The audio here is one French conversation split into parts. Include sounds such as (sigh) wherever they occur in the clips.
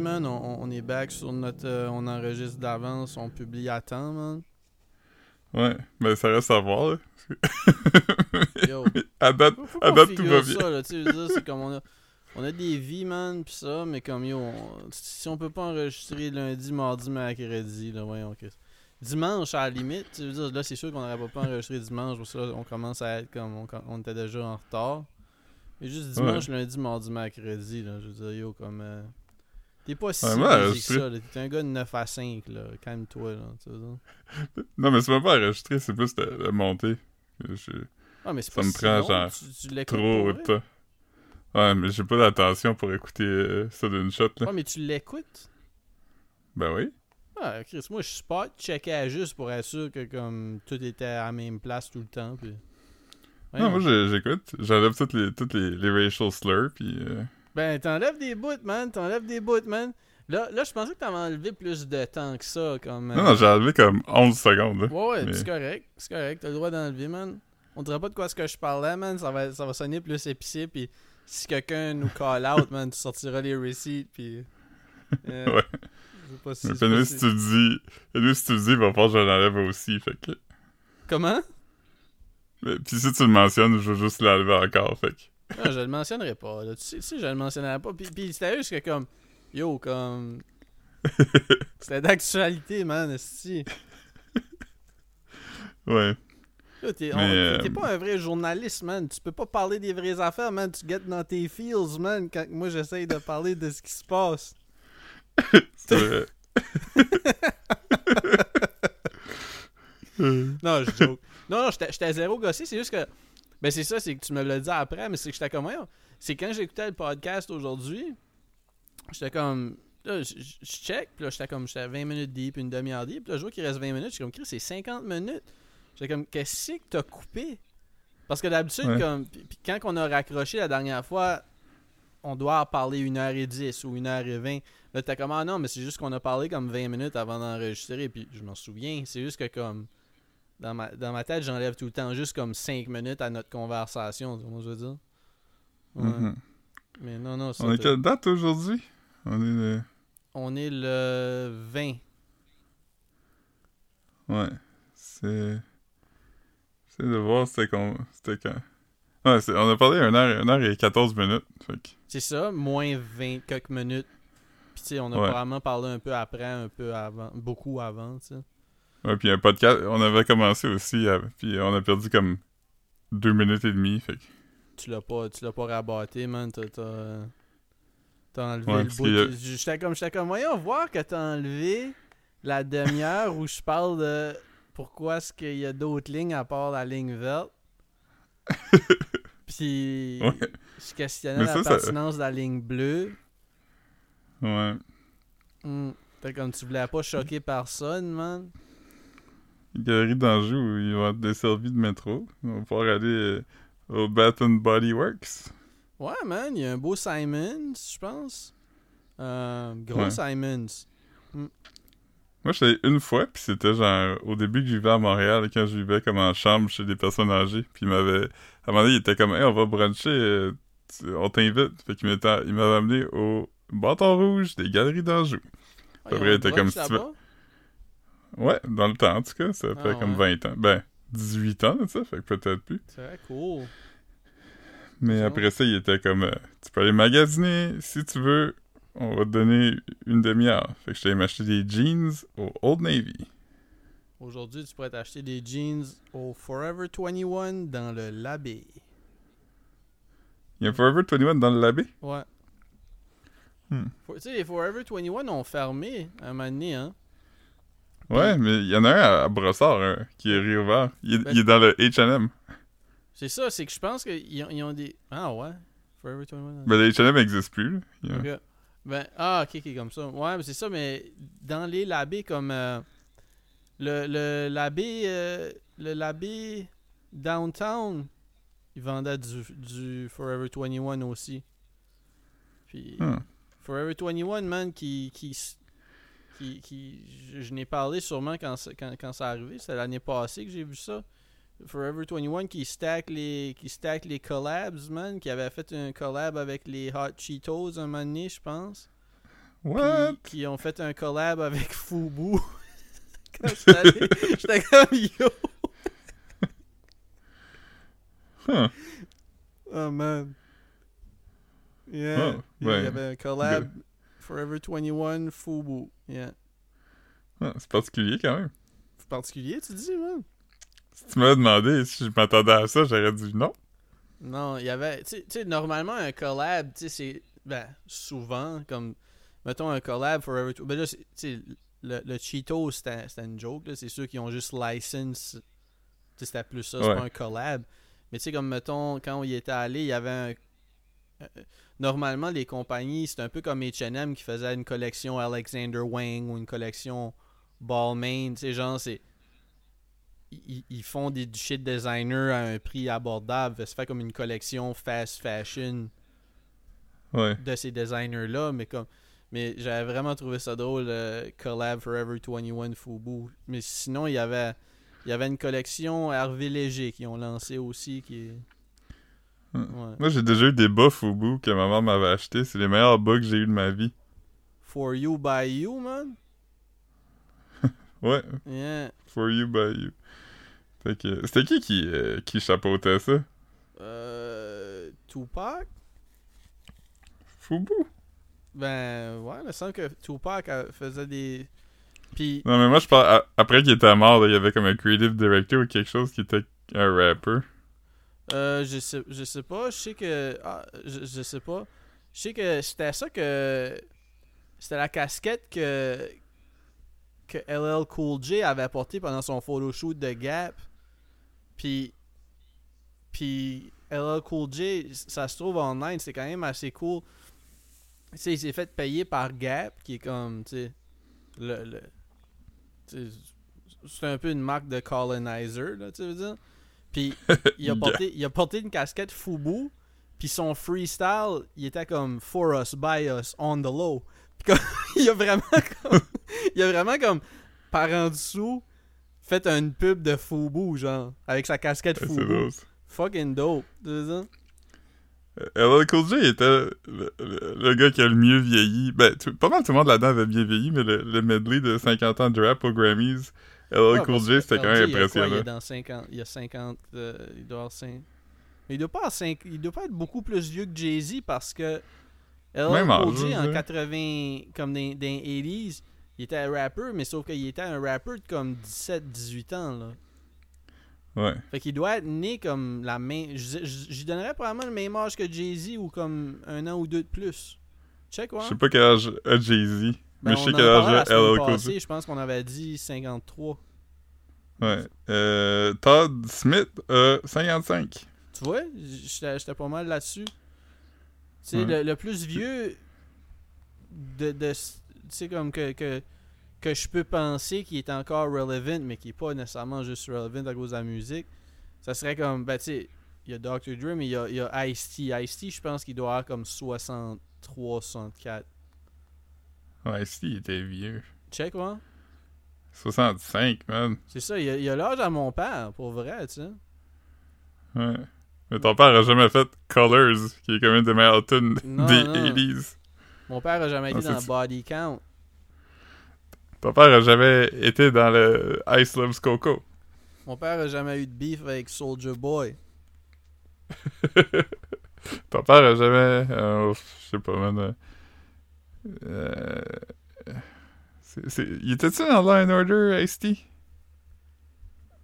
man. On, on est back sur notre. euh, on enregistre d'avance, on publie à temps, man. Ouais, mais ça reste à voir, là. (laughs) Yo. à date, à tout va bien. ça, là, tu sais, c'est comme on a, on a des vies, man, pis ça, mais comme yo, on- si on peut pas enregistrer lundi, mardi, mercredi, là, voyons, Chris. Dimanche, à la limite, tu veux dire, là, c'est sûr qu'on n'aurait pas enregistré dimanche, parce que là, on commence à être comme, on, on était déjà en retard. Mais juste dimanche, lundi, mardi, mercredi, là, je veux dire, yo, comme... euh, T'es pas si Ouais, que ça, t'es un gars de 9 à 5, là, calme-toi, là. (laughs) Non, mais c'est même pas enregistré, c'est plus de, de monter. Je- Ah, mais c'est Ça pas me si prend, long, genre, tu, trop de temps. Ouais, mais j'ai pas d'attention pour écouter euh, ça d'une shot, là. Ouais, mais tu l'écoutes? Ben oui. Ah, Chris, moi, je spot checkais juste pour être sûr que comme tout était à la même place tout le temps. Puis... Non, moi j'écoute. J'enlève toutes les, toutes les, les racial slurs, puis... euh, Ben, t'enlèves des bouts, man. T'enlèves des bouts, man. Là, là je pensais que t'avais enlevé plus de temps que ça. Comme, euh, Non, non, j'ai enlevé comme 11 secondes, là. Ouais, ouais, mais- c'est correct. C'est correct. T'as le droit d'enlever, man. On dirait pas de quoi ce que je parlais, man. Ça va, ça va sonner plus épicé. Puis si quelqu'un nous call out, man, tu sortiras les receipts. Puis. (laughs) euh, Ouais. pas si- Mais pas si si- tu dis... Si tu dis, il va falloir que je l'enlève aussi, fait que... Comment? Mais- Puis si tu le mentionnes, je vais juste l'enlever encore, fait que... Non, je le mentionnerai pas. Là. Tu, sais, tu sais, je le mentionnerai pas. Puis, puis c'était juste que comme. Yo, comme. (laughs) C'était d'actualité, man. esti. Ouais. T'es, euh, pas un vrai journaliste, man. Tu peux pas parler des vraies affaires, man. Tu get dans tes feels, man, quand moi j'essaye de parler de ce qui se passe. (laughs) Vrai. (laughs) Non, je joke. non, non, j'étais zéro gossé. C'est juste que. Ben, c'est ça, c'est que tu me l'as dit après, mais c'est que j'étais comme. Voyons, C'est quand j'écoutais le podcast aujourd'hui, j'étais comme. Là, je check, puis là, j'étais comme. J'étais à 20 minutes deep, une demi-heure deep. Puis là, je vois qu'il reste 20 minutes. J'étais comme, Chris, c'est 50 minutes. J'étais comme, qu'est-ce que t'as coupé? Parce que d'habitude, Ouais. comme. Puis quand on a raccroché la dernière fois, on doit en parler 1h10 ou 1h20. Là, t'es comme, ah non, mais c'est juste qu'on a parlé comme 20 minutes avant d'enregistrer. Puis je m'en souviens. C'est juste que comme. Dans ma, dans ma tête, j'enlève tout le temps juste comme 5 minutes à notre conversation. Tu vois ce que je veux dire? Ouais. mhm. Mais non, non, On est quelle date aujourd'hui? On est le... on est le 20. Ouais. C'est... C'est de voir c'était quand. Ouais, on a parlé 1 heure, 1 heure et 14 minutes. Que... C'est ça, moins 20 quelques minutes. Puis tu sais, on a Ouais. probablement parlé un peu après, un peu avant, beaucoup avant, tu sais. Ouais, puis un podcast, on avait commencé aussi, euh, puis on a perdu comme 2 minutes et demie. Fait. Tu l'as pas, tu l'as pas rabatté, man. T'as, t'as, t'as enlevé Ouais, le bout. a- J'étais comme, j'étais comme, voyons voir que t'as enlevé la demi-heure où je parle de pourquoi est-ce qu'il y a d'autres lignes à part la ligne verte. (laughs) Puis Ouais. je questionnais la ça- pertinence de la ligne bleue. Ouais. Hmm. T'es comme tu voulais pas choquer personne, man. Galerie d'Anjou où ils vont être desservis de métro. On va pouvoir aller euh, au Bath and Body Works. Ouais, man, il y a un beau Simons, je pense. Euh, gros Ouais. Simons. Moi, je suis allé une fois, puis c'était genre au début que je vivais à Montréal, quand je vivais comme en chambre chez des personnes âgées. Puis il m'avait. À un moment donné, il était comme, hey, on va bruncher, euh, tu- on t'invite. Fait qu'il m'avait amené au bâton rouge des Galeries d'Anjou. Ah, ils ont il était comme si tu? Ouais, dans le temps, en tout cas, ça fait Ah, comme ouais. 20 ans. Ben, 18 ans, ça, fait que peut-être plus. C'est vrai, cool. Mais après ça, il était comme, euh, tu peux aller magasiner si tu veux, on va te donner une demi-heure. Fait que j'allais m'acheter des jeans au Old Navy. Aujourd'hui, tu pourrais t'acheter des jeans au Forever 21 dans le Labé. Il y a Forever 21 dans le labé? Ouais. Hmm. Tu sais, les Forever 21 ont fermé un moment donné, hein. Ouais, mais il y en a un à, Brossard hein, qui est réouvert. Il, est- Ben- il est dans le H&M. C'est ça, c'est que je pense qu'ils ont, ils ont des. Ah ouais. Forever 21. Mais le H&M n'existe plus. là. Il y a- Ok. Ben, ah, ok, ok, comme ça. Ouais, mais c'est ça, mais dans les labés comme. euh, le, le labé. euh, le labé downtown, ils vendaient du, du Forever 21 aussi. Puis. Hmm. Forever 21, man, qui. qui, qui, qui je, je n'ai parlé sûrement quand, ça- quand, quand ça arrivé. C'était l'année passée que j'ai vu ça. Forever 21 qui stack les qui stack les collabs, man, qui avait fait un collab avec les Hot Cheetos un moment donné, je pense. What? Puis qui ont fait un collab avec Fubu. (laughs) Quand (laughs) j'étais comme yo. Huh. Oh man. Yeah. Oh, il y avait un collab Forever 21 Fubu. Yeah. Ah, c'est particulier quand même. C'est particulier, tu dis, man? Si tu m'avais demandé si je m'attendais à ça, j'aurais dit non. Non, il y avait. Tu sais- normalement, un collab, tu sais, c'est. Ben, souvent, comme. Mettons un collab Forever. tw- Ben là, tu sais, le, le Cheeto, c'était c'était une joke, là. C'est ceux qui ont juste license. Tu sais, c'était plus ça, c'est Ouais. pas un collab. Mais tu sais, comme, mettons, quand on y était allé, il y avait un. Euh, Normalement, les compagnies, c'est un peu comme HM qui faisait une collection Alexander Wang ou une collection Balmain. Tu sais, genre, c'est. Ils, ils font des, du shit designer à un prix abordable. Ça fait comme une collection fast fashion Ouais. de ces designers-là. Mais comme. Mais j'avais vraiment trouvé ça drôle, euh, Collab Forever 21 Fubu. Mais sinon, il y avait. Il y avait une collection Hervé Léger qui ont lancé aussi qui est. Ouais. Moi, j'ai déjà eu des bas Fubu que ma mère m'avait acheté. C'est les meilleurs bas que j'ai eu de ma vie. For You by You, man? (laughs) Ouais, Yeah. for you by you. Fait que, c'était qui qui, euh, qui chapeautait ça? Euh. Tupac? Fubu? Ben, ouais, il me semble que Tupac faisait des. Puis. Non, mais moi, je parle, après qu'il était mort, là, il y avait comme un creative director ou quelque chose qui était un rapper. Euh, je sais, je sais pas. Je sais que. Ah, je, sais pas. Je sais que c'était ça que. C'était la casquette que. Que LL Cool J avait portée pendant son photoshoot de Gap. Puis. Puis. LL Cool J, ça se trouve online, c'est quand même assez cool. Tu sais, il s'est fait payer par Gap, qui est comme. Tu sais. Le. c'est un peu une marque de colonizer, là, tu veux dire. Puis (laughs) il a porté, il a porté une casquette Fubu, puis son freestyle, il était comme for us, by us, on the low. Puis comme, (laughs) il a vraiment comme, il a vraiment comme par en dessous fait une pub de Fubu genre avec sa casquette C'est Fubu. drôle. ça. Fucking dope. Tu veux LL Cool J était le, le- le gars qui a le mieux vieilli. Ben, tout- pas mal tout le monde là-dedans avait bien vieilli, mais le, le medley de 50 ans de rap aux Grammys, Cool parce J, que c'était quand même il y a impressionnant. dans 50, il y a 50, euh, il doit avoir 5. Mais il doit pas avoir 5, il doit pas être beaucoup plus vieux que Jay-Z parce que LL Cool J en dirais. 80 comme dans, dans les 80s, il était un rapper mais sauf qu'il était un rapper de comme 17 18 ans là. Ouais. Fait qu'il doit être né comme la même je- je- j'y donnerais probablement le même âge que Jay-Z ou comme un an ou deux de plus. Check ouais. Je sais pas quel âge a Jay-Z, Ben, mais je sais quel âge a LL Cool J. je pense qu'on avait dit 53. Ouais. Euh, Todd Smith a 55. Tu vois, j'étais pas mal là-dessus. Tu sais, Ouais. le, le plus vieux de, de tu sais, comme que, que, que je peux penser qui est encore relevant, mais qui est pas nécessairement juste relevant à cause de la musique, ça serait comme, ben tu sais, il y a Dr. Dre, mais il y a, il y a Ice-T. Ice-T, je pense qu'il doit avoir comme 63, 64. Ouais, si, il était vieux. Check, ouais. 65, man. C'est ça, il y a, l'âge à mon père, pour vrai, tu sais. Ouais. Mais ton père a jamais fait Colors, qui est quand même des meilleures tunes Non, des non. 80s. Mon père a jamais été dans Body Count. Ton père a jamais été dans le Ice Loves Coco. Mon père a jamais eu de beef avec Soldier Boy. (laughs) Ton père a jamais. euh, je sais pas, man. euh, c'est- il était-tu dans Law and Order, Ice-T?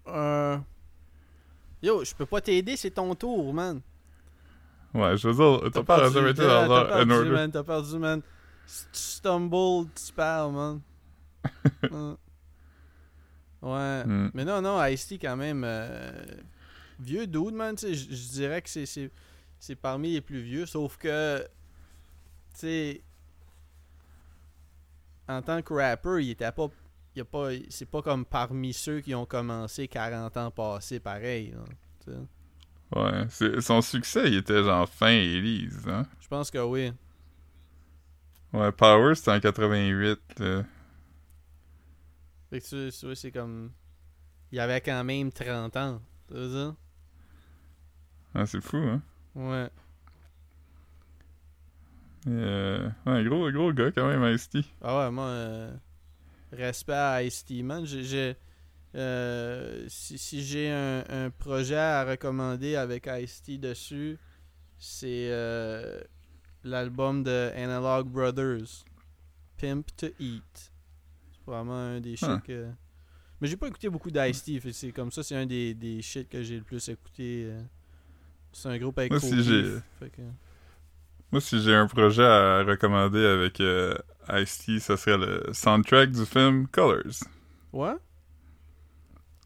Euh... Yo, je peux pas t'aider, c'est ton tour, man. Ouais, je veux dire, T'as perdu, jamais été dans Law and Order. man, t'as perdu, man. Si tu stumbles, tu perds, man. Hum. (laughs) ouais. Hmm. Mais non, non, Ice-T, quand même, euh, vieux dude, man, tu sais, je je dirais que c'est- c'est c'est parmi les plus vieux, sauf que, tu sais, en tant que rapper, il était pas, il a pas, c'est pas comme parmi ceux qui ont commencé 40 ans passés, pareil, là. Ouais, c'est- son succès, il était genre fin 80s, hein? Je pense que oui. Ouais, Power, c'était en 88. là. Fait que tu, c'est comme, il avait quand même 30 ans, tu veux dire? Ah, c'est fou, hein? Ouais. Mais, euh, gros, gros gars quand même, Ice-T. Ah ouais, moi, euh, respect à Ice-T, man. J'ai- euh, si si j'ai un, un projet à recommander avec Ice-T dessus, c'est l'album de Analog Brothers, Pimp to Eat. C'est vraiment un des shit Ah. que... Mais j'ai pas écouté beaucoup d'Ice-T, c'est comme ça, c'est un des, des shit que j'ai le plus écouté. C'est un groupe avec Moi, si j'ai- que- Moi, si j'ai un projet à recommander avec euh, Ice-T, ça serait le soundtrack du film Colors. Ouais?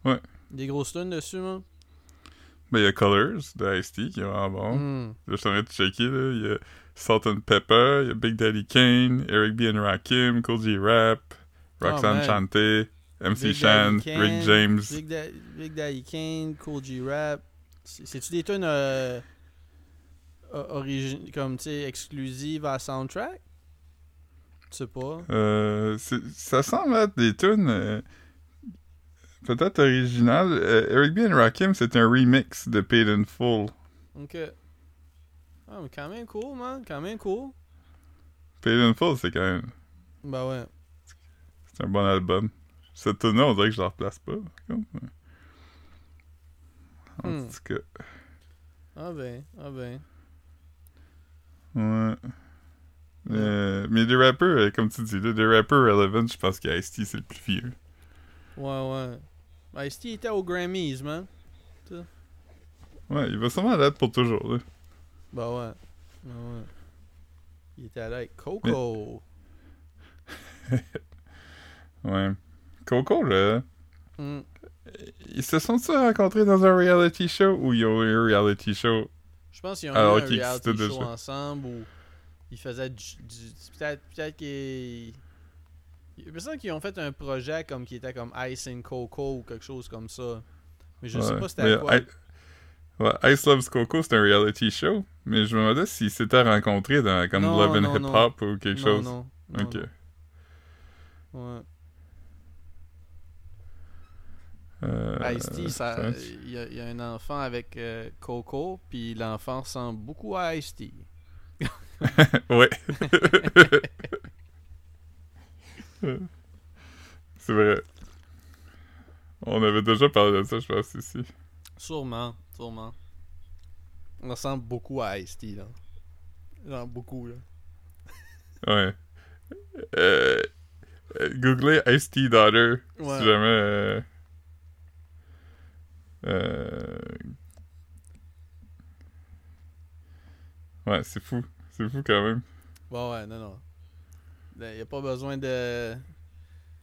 Ouais. Des grosses tunes dessus, man? Ben, il y a Colors de Ice-T qui est vraiment bon. Là, je suis en train de checker, là. Il y a Salt and Pepper, il y a Big Daddy Kane, Eric B. and Rakim, Cool G Rap, Roxanne man. Shante, MC Big Shan, Kane, Rick James. Big, Da- Big Daddy Kane, Cool G Rap. C'est- C'est-tu des tunes euh, o- origi- comme, tu sais, exclusives à soundtrack? Tu sais pas. Euh, ça semble être des tunes euh, peut-être originales. Euh, Eric B. and Rakim, c'est un remix de Paid in Full. Ok. Ah, mais quand même cool, man. Quand même cool. Paid in Full, c'est quand même... Bah ouais. C'est un bon album. Cette tune là on dirait que je la replace pas. En Hmm. tout cas, Ah ben, ah ben. Ouais. Euh, mais des rappeurs, euh, comme tu dis, là, des rappeurs relevant, je pense qu'Ice-T, c'est le plus vieux. Ouais, ouais. Ice-T était aux Grammys, man. Ouais, il va sûrement l'être pour toujours, là. Bah ouais. Bah ouais. Il était allé avec Coco. (laughs) Ouais. Coco, là, Hmm. ils se sont-ils rencontrés dans un reality show ou ils ont eu un reality show? Je pense qu'ils ont Alors eu un reality show ensemble où ils faisaient du... du- peut-être peut-être qu'ils... Il me semble qu'ils ont fait un projet comme qui était comme Ice and Coco ou quelque chose comme ça. Mais je sais pas c'était quoi. I- ouais, Ice Loves Coco, c'est un reality show, mais je me demandais s'ils s'étaient rencontrés dans comme Non, Love and non, Hip non. Hop ou quelque chose. non, non, ok. non. Ouais. Euh, Ice-T, ça- ouais. il y, a- il y a un enfant avec euh, Coco, puis l'enfant ressemble beaucoup à Ice-T. (laughs) ouais. (laughs) c'est vrai. On avait déjà parlé de ça, je pense, ici. Sûrement, sûrement. On ressemble beaucoup à Ice-T, là. Genre beaucoup, là. (laughs) Ouais. Euh, euh, googlez Ice-T Daughter, Ouais. si jamais... euh, euh, Ouais, c'est fou. C'est fou quand même. Bon, ouais, non, non. Il n'y a pas besoin de...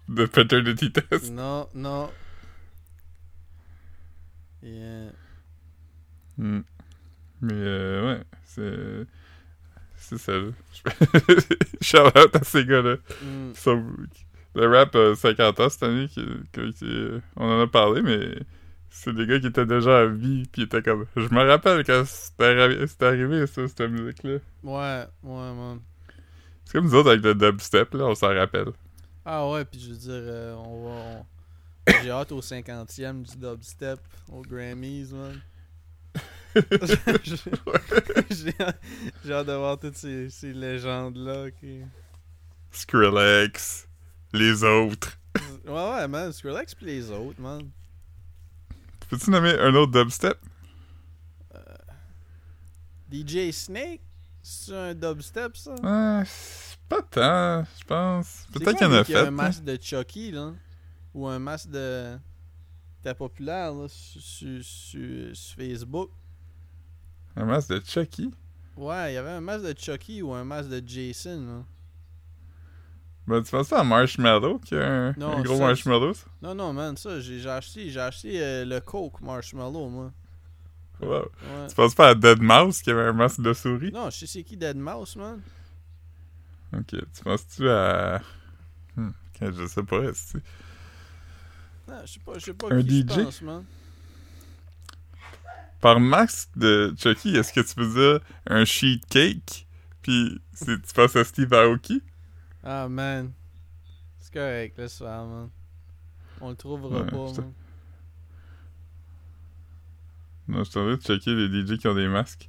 De paternity test. Non, non. Yeah. Hmm. Mais euh, ouais, c'est. C'est ça. (laughs) Shout out à ces gars-là. Mm. Sont- Le rap a 50 ans cette année, qui, qui- qui- on en a parlé, mais c'est des gars qui étaient déjà en vie, puis ils étaient comme. Je me rappelle quand c'était arri- c'était arrivé, ça, cette musique-là. Ouais, ouais, man. C'est comme nous autres avec le dubstep, là, on s'en rappelle. Ah ouais, puis je veux dire, euh, on va... on- J'ai hâte au 50e du dubstep, aux Grammys, man. J'ai (laughs) j'ai hâte j'ai hâte de voir toutes ces, ces légendes-là. qui- Skrillex, les autres. Ouais, ouais, man. Skrillex pis les autres, man. Peux-tu nommer un autre dubstep? DJ Snake, c'est un dubstep, ça? C'est pas tant, je pense. Peut-être qu'il y en a fait. un hein? masque de Chucky, là? Ou un masque de. C'était populaire, là, sur- sur Facebook? Un masque de Chucky? Ouais, il y avait un masque de Chucky ou un masque de Jason, là. Ben, tu penses pas à Marshmallow, qui a un, Non, un gros ça, marshmallow? ça? Non, non, man, ça, j'ai acheté, j'ai acheté euh, le Coke Marshmallow, moi. Wow. Ouais. Tu penses pas à Dead Mouse, qui avait un masque de souris? Non, je sais c'est qui Dead Mouse, man? Ok, tu penses-tu à... Hmm, je sais pas, que- Non, je sais pas, je sais pas Un qui DJ? je pense, man. Par masque de Chucky, est-ce que tu veux dire un sheet cake? Puis tu penses à Steve Aoki? Ah, man. C'est correct, laisse faire, man. On le trouvera Ouais, pas, man. Non, je suis en train de checker les DJ qui ont des masques.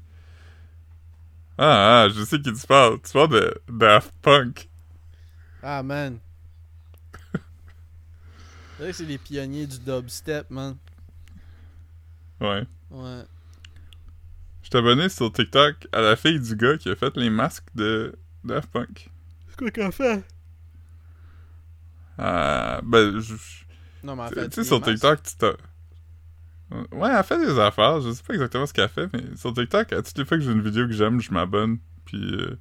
Ah, ah, je sais qui tu parles. Tu parles de Daft Punk. Ah, man. C'est vrai que c'est les pionniers du dubstep, man. Ouais. Ouais. Je abonné sur TikTok à la fille du gars qui a fait les masques de Daft Punk. C'est quoi qu'elle fait? Ah, ben, je- Non, mais en tu sais, sur TikTok, tu t'as. Ouais, elle fait des affaires. Je sais pas exactement ce qu'elle fait, mais sur TikTok, à toutes les fois que j'ai une vidéo que j'aime, je m'abonne. Puis euh,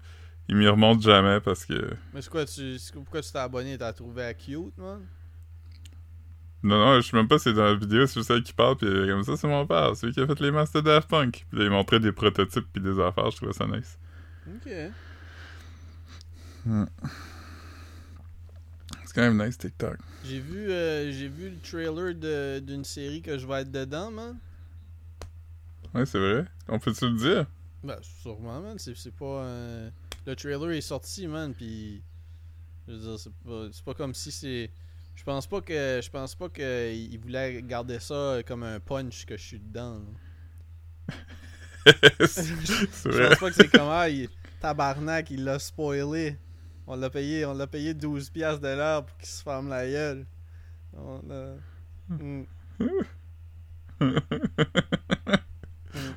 il m'y remonte jamais parce que. Mais c'est quoi, tu, pourquoi tu t'es abonné? T'as trouvé à cute, man? Non, non, je sais même pas si c'est dans la vidéo, c'est juste elle qui parle, puis elle est comme ça, c'est mon père, c'est lui qui a fait les masques de Daft Punk. Puis là, il montrait des prototypes puis des affaires, je trouvais ça nice. Ok. C'est quand même nice, TikTok. J'ai vu, euh, j'ai vu le trailer de- d'une série que je vais être dedans, man. Ouais, c'est vrai. On peut-tu le dire? Ben, sûrement, man. C'est, c'est pas. un- Le trailer est sorti, man. Puis. Je veux dire, c'est pas, c'est pas comme si c'est. Je pense pas que. Je pense pas que il voulait garder ça comme un punch que je suis dedans. là. (laughs) c'est Je vrai. pense pas que c'est comme. Ah, il- tabarnak, il l'a spoilé. On l'a payé, on l'a payé 12$ piastres de l'heure pour qu'il se ferme la gueule. On a- Hmm. (laughs)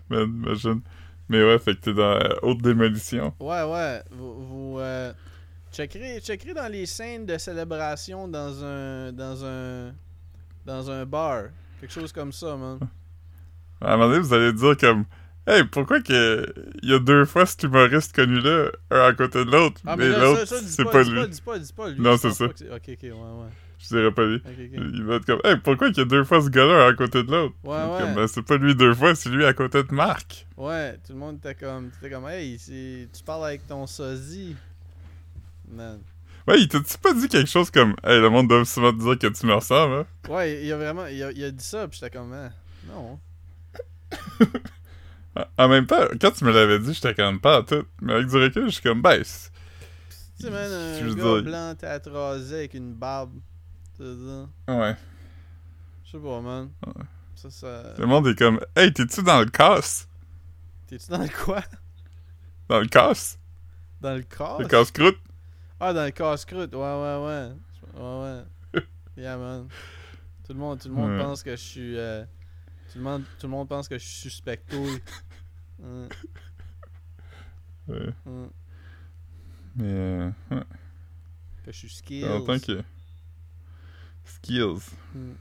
Man, imagine. Mais ouais, fait que t'es dans euh, haute démolition. Ouais, ouais. Vous, vous euh, checkerez, checkerez dans les scènes de célébration dans un dans un dans un bar, quelque chose comme ça, man. À un moment donné, vous allez dire comme Hey, pourquoi que il y a deux fois cet humoriste connu-là, un à côté de l'autre, Ah, mais l'autre, c'est pas, lui. dis pas, dis pas lui. Non, c'est ça. Ok, ok, ouais, ouais. Je dirais pas lui. Ok, ok. Il va être comme Hey, pourquoi qu'il y a deux fois ce gars-là un à côté de l'autre? Ouais, ouais. Ben, c'est pas lui deux fois, c'est lui à côté de Marc. Ouais, tout le monde était comme, était comme, hey, tu parles avec ton sosie. Man. Ouais, il t'a-tu pas dit quelque chose comme Hey, le monde doit souvent te dire que tu me ressembles, hein? Ouais, il a vraiment, il a, il a dit ça, puis j'étais comme, ah, non. (laughs) En- En même temps, quand tu me l'avais dit, j'étais comme pas à tout. Mais avec du recul, je suis comme Ben, Tu sais, man, un Je gars blanc tête rasée avec une barbe. tu sais, ça. Ouais. Je sais pas, man. Ouais. Ça, ça. Le monde est comme Hey, t'es-tu dans le casse? T'es-tu dans le quoi? Dans le casse? Dans le casse? Le casse-croûte? Ah, dans le casse-croûte. Ouais, ouais, ouais. Ouais, ouais. (laughs) Yeah, man. Tout le monde, tout le monde Ouais. pense que je suis. euh, tout, le monde, tout le monde pense que je suis suspecto. Hum, (laughs) Ouais. hum. Mais euh, ouais. Que je suis skills. fait longtemps que. Skills. Hum.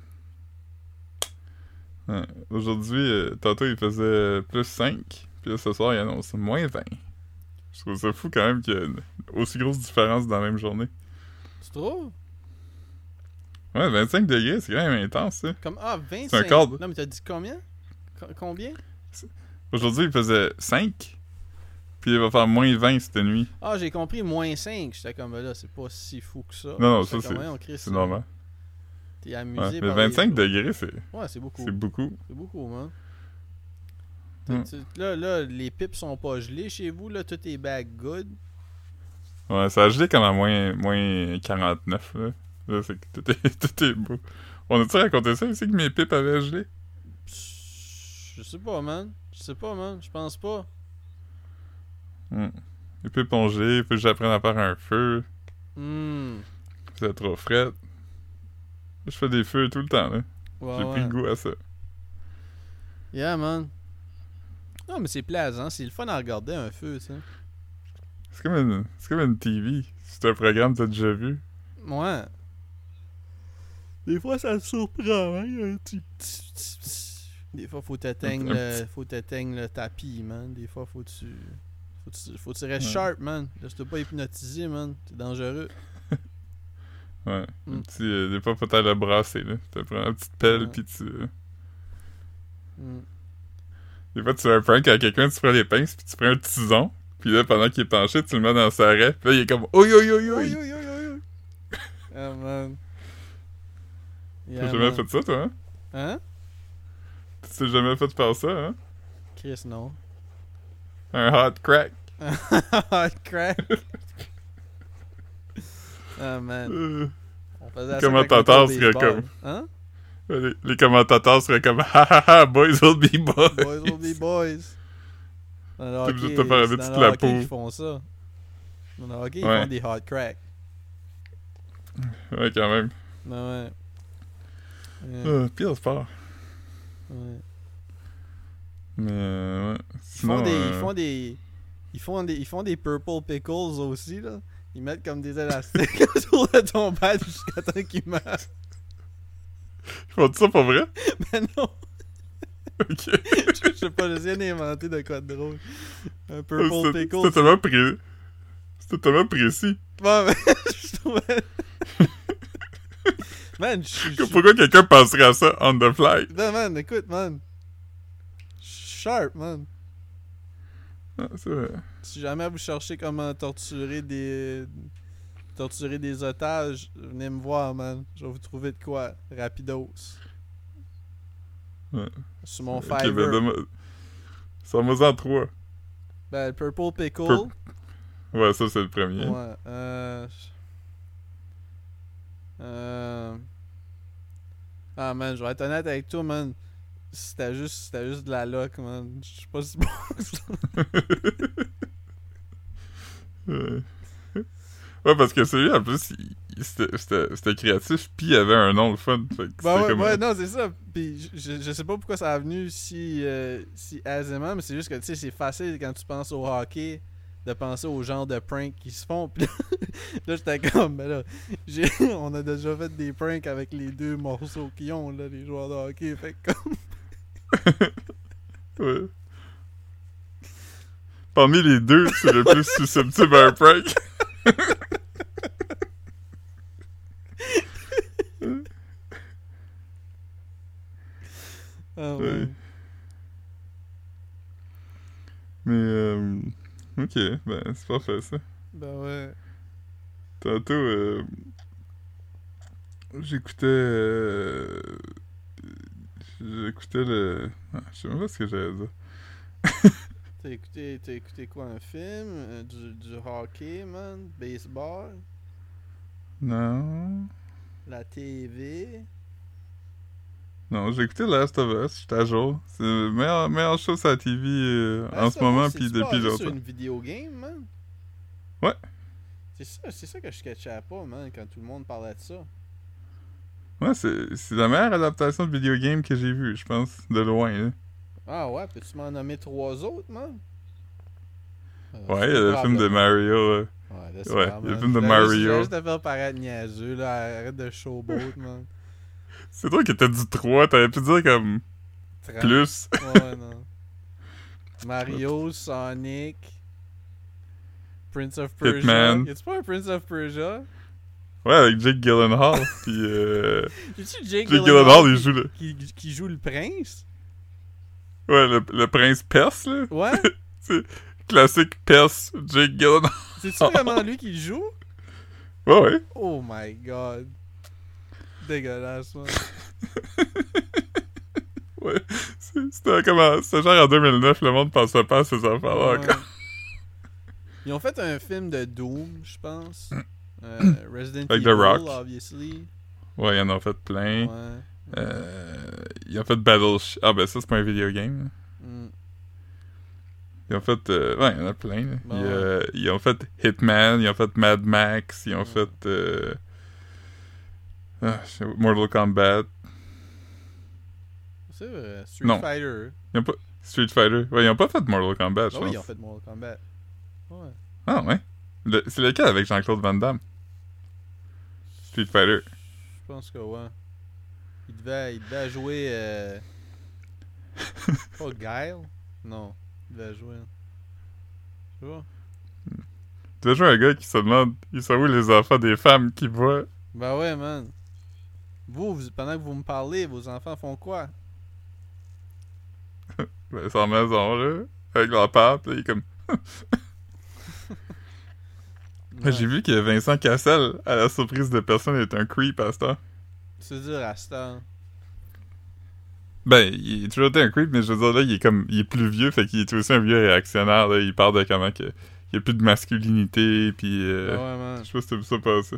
Ouais. Aujourd'hui, euh, tantôt il faisait plus 5, puis là ce soir il annonce moins 20. Je trouve ça fou quand même qu'il y a une aussi grosse différence dans la même journée. Tu trouves? Ouais, 25 degrés, c'est quand même intense, ça. Comme, ah, 25. C'est un. Non, mais t'as dit combien? Co- Combien? Aujourd'hui il faisait 5, puis il va faire moins 20 cette nuit. Ah, j'ai compris, moins 5. J'étais comme, ben là, c'est pas si fou que ça. Non, non, ça, c'est- C'est normal. T'es amusé Ouais, mais par 25 les- degrés, c'est Ouais, c'est beaucoup. c'est beaucoup. C'est beaucoup, man. Hmm. Là, là, les pipes sont pas gelées chez vous, là, tout est back good. Ouais, ça a gelé comme à moins, moins 49, là. Là, c'est que tout est, (laughs) tout est beau. On a-tu raconté ça ici que mes pipes avaient gelé? Je sais pas, man. Je sais pas, man. Je pense pas. Hmm. Les pipes ont gelé, faut que j'apprenne à faire un feu. Hmm. C'est trop frais. Je fais des feux tout le temps, là. Ouais, J'ai ouais. pris le goût à ça. Yeah, man. Non, mais c'est plaisant. C'est le fun à regarder un feu, sais. C'est comme une, c'est comme une TV. C'est un programme que t'as déjà vu? Ouais. Des fois, ça te surprend, hein. Il y a un petit... petit- petit- petit- Des fois, faut t'éteindre Un le... Faut t'éteindre le tapis, man. Des fois, faut tu... Faut tu, faut tu restes Ouais. sharp, man. Laisse-toi pas hypnotiser, man. C'est dangereux. (laughs) Ouais. Un petit, euh, des fois, faut t'aller le brasser, là. Tu prends une petite pelle, pis tu... euh, Hmm. Des fois, tu fais un prank à quelqu'un, tu prends les pinces, puis tu prends un tison. Puis là, pendant qu'il est penché, tu le mets dans sa raie. Puis là, il est comme... Oi, oi, oi, Oi, oi! oi, oi, oi, oi. Ah, man. Yeah, T'as jamais man. fait ça, toi, hein? Hein? Tu t'es jamais fait faire ça, hein? Chris, non. Un hot crack. (laughs) Hot crack? (laughs) ah, man. Euh, On faisait baseball. comme- Hein? les, les commentateurs seraient comme... Ha ha ha, boys will be boys! Boys will be boys. Dans le hockey, de te faire qu'ils font ça. Dans le hockey, ils Ouais. font des hot crack. Ouais, quand même. Ben ouais. Ouais, Ah, pire sport. ouais. Mais, euh, ouais. Ils Sinon, font des, euh, ils font des, ils font des, ils font des purple pickles aussi là. Ils mettent comme des élastiques (laughs) autour de ton bat jusqu'à temps qu'il meure. Ils font ça pour vrai? (laughs) Ben non, Ok. je (laughs) je sais pas, j'essaie d'inventer de quoi de drôle. Un purple C'était c'était pickle. tellement pré... Tellement précis. Bon, ben, je trouvais. Man, je Pourquoi quelqu'un penserait à ça on the fly? Non, man, écoute, man. Sharp, man. Ah, c'est vrai. Si jamais vous cherchez comment torturer des. torturer des otages, venez me voir, man. Je vais vous trouver de quoi. Rapidos. Ouais. Sur mon Fiverr. ben, donne-moi- Sors-moi en trois? Ben, le Purple Pickle. Pur- Ouais, ça, c'est le premier. Ouais. Euh... euh... Ah, man, je vais être honnête avec toi, man. C'était juste, c'était juste de la loc, man. Je sais pas si bon. (laughs) Ouais. Ouais, parce que celui, en plus, c'était- créatif, puis il avait un nom le fun. Fait que c'était ouais, comme... ouais, non, c'est ça. Puis je, je, je sais pas pourquoi ça a venu si, euh, si aisément, mais c'est juste que, tu sais, c'est facile quand tu penses au hockey de penser au genre de pranks qui se font. (laughs) Puis là, j'étais comme, ben là, (laughs) on a déjà fait des pranks avec les deux morceaux qu'ils ont, là, les joueurs de hockey. Fait comme, (laughs) Ouais. Parmi les deux, c'est le plus susceptible à un prank. ah, Ouais. ouais. Mais, euh... Ok, ben, c'est parfait, ça. Ben ouais. Tantôt, euh... J'écoutais... euh, J'écoutais le... Ah, je sais même pas ce que j'allais dire. (laughs) T'as écouté, t'as écouté quoi, un film? euh, du, du hockey, man? Baseball? Non... La TV? Non, j'ai écouté Last of Us, j'étais à jour. C'est le meilleur, meilleur show sur la TV euh, en ce moment, puis depuis longtemps. une vidéo game, man? Ouais. C'est ça, c'est ça que je catchais pas, man, quand tout le monde parlait de ça. Ouais, c'est c'est la meilleure adaptation de vidéo game que j'ai vue, je pense, de loin. Là. Ah ouais, peux-tu m'en nommer trois autres, man? Euh, Ouais, c'est il y a le film de Mario. euh. Ouais, là, c'est ouais, grave, il y a le film de Je je Mario. juste te faire paraître niaiseux, là. Arrête de showboat, man. C'est toi qui t'as dit 3, t'aurais pu dire comme plus. Ouais, non. (laughs) Mario, Sonic, Prince of Persia. Hitman. Y'a-tu pas un Prince of Persia? Ouais, avec Jake Gyllenhaal. (laughs) puis euh, Jake, Jake Gyllenhaal il qui- joue le, qui, qui joue le prince? ouais, le, le prince perse, là. Ouais? (laughs) Classique perse, Jake Gyllenhaal. C'est-tu vraiment lui qui le joue? Ouais, ouais. Oh my god. Dégueulasse, man. (laughs) ouais. C'était comme c'était genre en 2009, le monde pensait pas à ces affaires-là Ouais. encore. Ils ont fait un film de Doom, je pense. (clears throat) Euh, Resident The Evil, Rock. obviously. Ouais, ils en ont fait plein. Ouais. Euh, ils ont fait Battleship. Ah, ben ça, c'est pas un video game. Mm. Ils ont fait. euh, ouais, il y en a plein. Bon, ils, euh, ils ont fait Hitman, ils ont fait Mad Max, ils ont fait. Ah, Mortal Kombat. C'est vrai. Street Non. Fighter. Ils ont pas. Street Fighter. Ouais, ils ont pas fait Mortal Kombat, je Ah pense. oui, ils ont fait Mortal Kombat. Ouais. Ah, ouais. Le- C'est lequel avec Jean-Claude Van Damme? Street Fighter. Je pense que ouais. Il devait, il devait jouer. Euh... (laughs) pas Guile? Non. Il devait jouer. Tu vois Tu as joué un gars qui se demande ils sont où les enfants des femmes qui voient? Ben ouais, man. Vous, vous- pendant que vous me parlez, vos enfants font quoi? (laughs) Ben, sans maison, là, avec leur pis là, il est comme. (laughs) Ouais. J'ai vu que Vincent Cassel, à la surprise de personne, est un creep à ce temps. C'est dur à ce temps. Ben, il est toujours été un creep, mais je veux dire, là, il est comme. Il est plus vieux, fait qu'il est aussi un vieux réactionnaire, là. Il parle de comment que. Il y a plus de masculinité, pis. euh, Ah ouais, man. Je sais pas si t'as vu ça passer.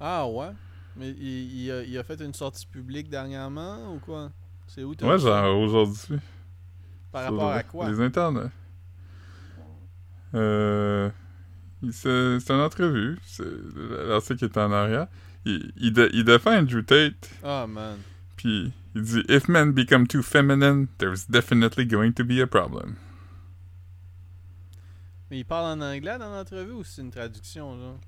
Ah ouais? Mais il, il a, il a fait une sortie publique dernièrement ou quoi? C'est où Ouais, genre aujourd'hui. Par sur rapport à quoi? Les internes. Euh. C'est une entrevue. C'est l'article est en arrière. Il, il, dé- il défend Andrew Tate. Ah, man. Puis il dit If men become too feminine, there's definitely going to be a problem. Mais il parle en anglais dans l'entrevue ou c'est une traduction, genre?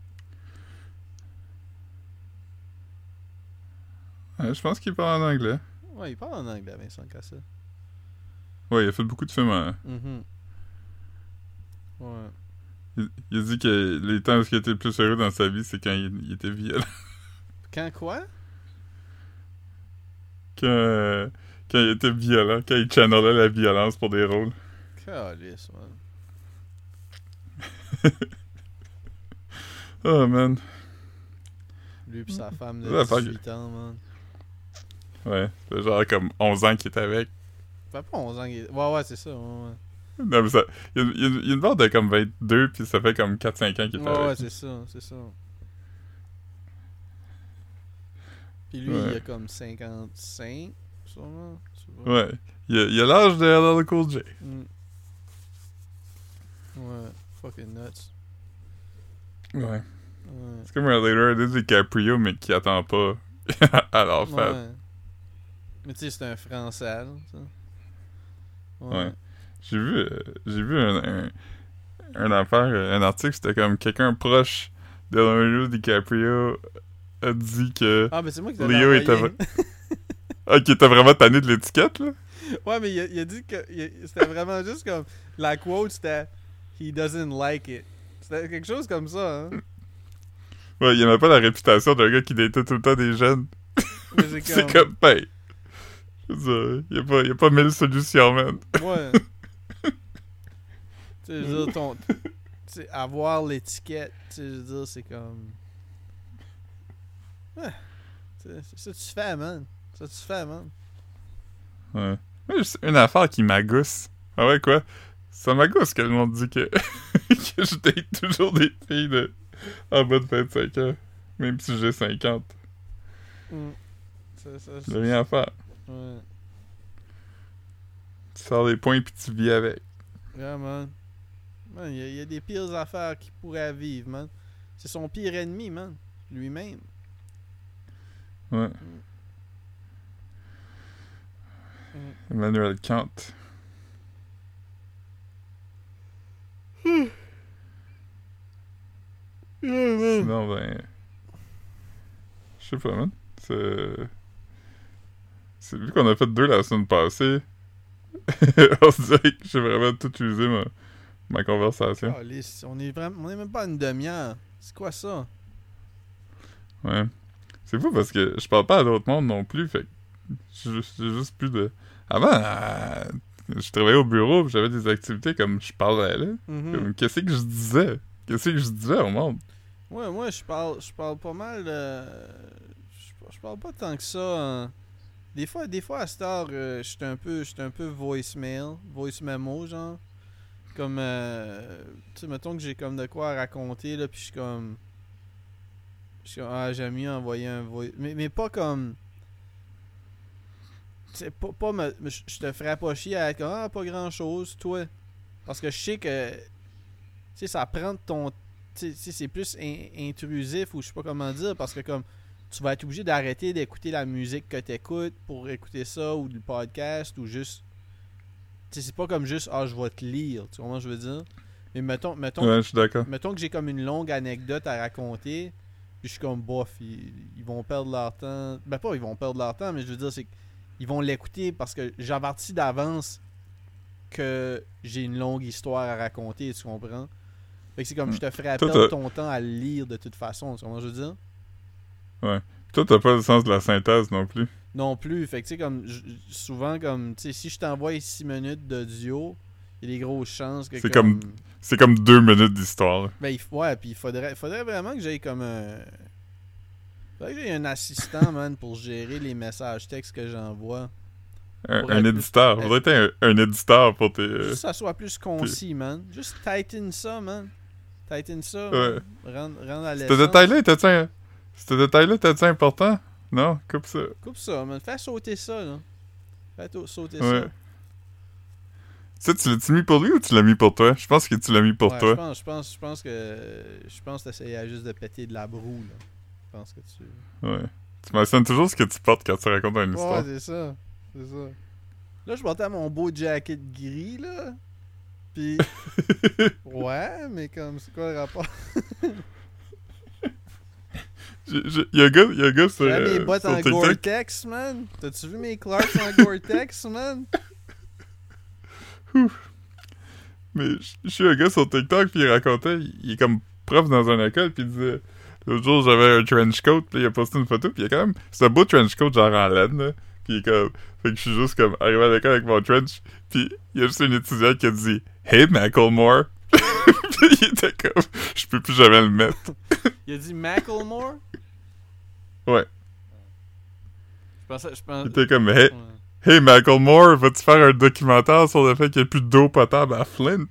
Ouais, je pense qu'il parle en anglais. Ouais, il parle en anglais, Vincent Cassel. Ouais, il a fait beaucoup de films. en- Mhm. Ouais. Il, il a dit que les temps où il était le plus heureux dans sa vie, c'est quand il, il était violent. (laughs) Quand quoi? quand, euh, quand il était violent, quand il channelait la violence pour des rôles. Calice, man. (laughs) Oh man. Lui pis sa femme de fuck. 18 ans, man. Ouais, c'est genre comme 11 ans qu'il était avec. Pas 11 ans qu'il est... Ouais, ouais, c'est ça, ouais, ouais. Non, mais ça. Il y a, il y une barre de comme 22, puis ça fait comme 4-5 ans qu'il était Ouais, ouais, avec. c'est ça, c'est ça. Puis lui, Ouais. il a comme 55, sûrement. Ouais. Il a l'âge de LL Cool J. Mm. Ouais, fucking nuts. Ouais. Ouais. C'est comme un Leonardo DiCaprio, mais qui attend pas (laughs) à fête. ouais. Mais tu sais, c'est un français, là, ça. Ouais. J'ai vu, euh, j'ai vu un, un, un affaire, euh, un article, c'était comme quelqu'un proche de Leonardo DiCaprio a dit que. Ah, mais c'est moi qui Léo était. (laughs) Ah, qui était vraiment tanné de l'étiquette, là? Ouais, mais il a, il a dit que c'était vraiment juste comme. La quote, c'était He doesn't like it. C'était quelque chose comme ça, hein. Ouais, il aimait pas la réputation d'un gars qui datait tout le temps des jeunes. (laughs) C'est comme. comme, ben. Je veux dire, Y a a pas mille solutions, man. Ouais. (laughs) tu sais, je veux dire, ton. Tu sais, avoir l'étiquette, tu sais, je veux dire, c'est comme. Ouais. C'est ça que tu fais, man. C'est ça que tu fais, man. Ouais. Une affaire qui m'agousse. Ah ouais, quoi? Ça m'agousse que le monde dit que, (laughs) que je date toujours des filles de en bas de 25 ans. Même si j'ai 50. Mm. Ça, ça, J'ai rien à faire. Ouais. Tu sors les points puis tu vis avec. Yeah, man. Man, il y, a- il y a des pires affaires qu'il pourrait vivre, man. C'est son pire ennemi, man. Lui-même. Ouais. Mm. Emmanuel Kant. Sinon, ben. Je sais pas, man. C'est. C'est vu qu'on a fait deux la semaine passée. (laughs) on se dirait que j'ai vraiment tout usé ma, ma conversation. Calisse, on est vraiment. On est même pas à une demi-heure. C'est quoi ça? Ouais. C'est fou parce que je parle pas à d'autres mondes non plus, fait j'ai juste, plus de. Avant, euh, je travaillais au bureau, j'avais des activités comme je parlais là. Comme, Qu'est-ce que je disais? Qu'est-ce que je disais au monde? Ouais, moi, je parle, je parle pas mal. euh, je, je parle pas tant que ça. hein. Des fois, des fois à cette heure, euh, un peu, j'étais un peu voicemail, voice memo, genre. Comme, euh, tu sais, mettons que j'ai comme de quoi raconter, là, puis je suis comme. Je comme, ah, j'aime mieux envoyer un voice. Mais, mais pas comme. Sais, pas, pas me- je te ferais pas chier à être comme, ah, pas grand chose, toi. Parce que je sais que. Tu sais, ça prend ton tu sais, c'est plus in- intrusif ou je sais pas comment dire parce que comme tu vas être obligé d'arrêter d'écouter la musique que tu écoutes pour écouter ça ou du podcast ou juste tu sais c'est pas comme juste ah je vais te lire tu comprends ce que je veux dire? Mais mettons mettons Ouais, je mettons que j'ai comme une longue anecdote à raconter puis je suis comme bof ils, ils vont perdre leur temps. Ben pas ils vont perdre leur temps mais je veux dire c'est qu'ils vont l'écouter parce que j'avertis d'avance que j'ai une longue histoire à raconter tu comprends? Fait que c'est comme je te ferais perdre ton temps à le lire de toute façon tu comprends ce que je veux dire? Toi, t'as pas le sens de la synthèse non plus. non plus fait que tu sais comme souvent comme tu sais si je t'envoie 6 minutes d'audio il y a des grosses chances que C'est comme- C'est comme deux minutes d'histoire. Ben, ouais, puis il faudrait, faudrait vraiment que j'aie comme un. Faudrait que j'aie un assistant, (laughs) man, pour gérer les messages textes que j'envoie. Un, être plus- éditeur. Faudrait être un, un éditeur pour tes. euh, Juste que ça soit plus concis, man. Juste tighten ça, man. Tighten ça. Ouais. Rendre, rendre à Ce l'essence. détail-là, un... Ce détail-là, était-tu important? Non? Coupe ça. Coupe ça, man. Fais sauter ça, là. Fais sauter Ouais. ça. Ça, tu l'as-tu mis pour lui ou tu l'as mis pour toi? Je pense que tu l'as mis pour Ouais, toi. Je pense, je pense, je pense que. Je pense que t'essayais juste de péter de la broue, là. Je pense que tu. Ouais. Tu mentionnes toujours ce que tu portes quand tu racontes une Ouais, histoire. c'est ça. C'est ça. Là, je portais mon beau jacket gris, là. Puis. (laughs) ouais, mais comme, c'est quoi le rapport? J'ai- j'ai- Il y a un gars, y a un gars sur, mes euh, bottes en. Gore-Tex, man. T'as-tu vu mes Clarks en Gore-Tex, (laughs) man? Mais je suis un gars sur TikTok, puis il racontait, il est comme prof dans une école, puis il disait L'autre jour, j'avais un trench coat, puis il a posté une photo, puis il y a quand même. C'est un beau trench coat, genre en laine, là. Puis il est comme. Fait que je suis juste comme arrivé à l'école avec mon trench, puis il y a juste une étudiante qui a dit Hey, Macklemore. (laughs) il était comme Je peux plus jamais le mettre. Il a dit Macklemore? Ouais. Je pensais. Je Il pensais. était comme Hey, Ouais. hey Macklemore, vas-tu faire un documentaire sur le fait qu'il n'y a plus d'eau potable à Flint?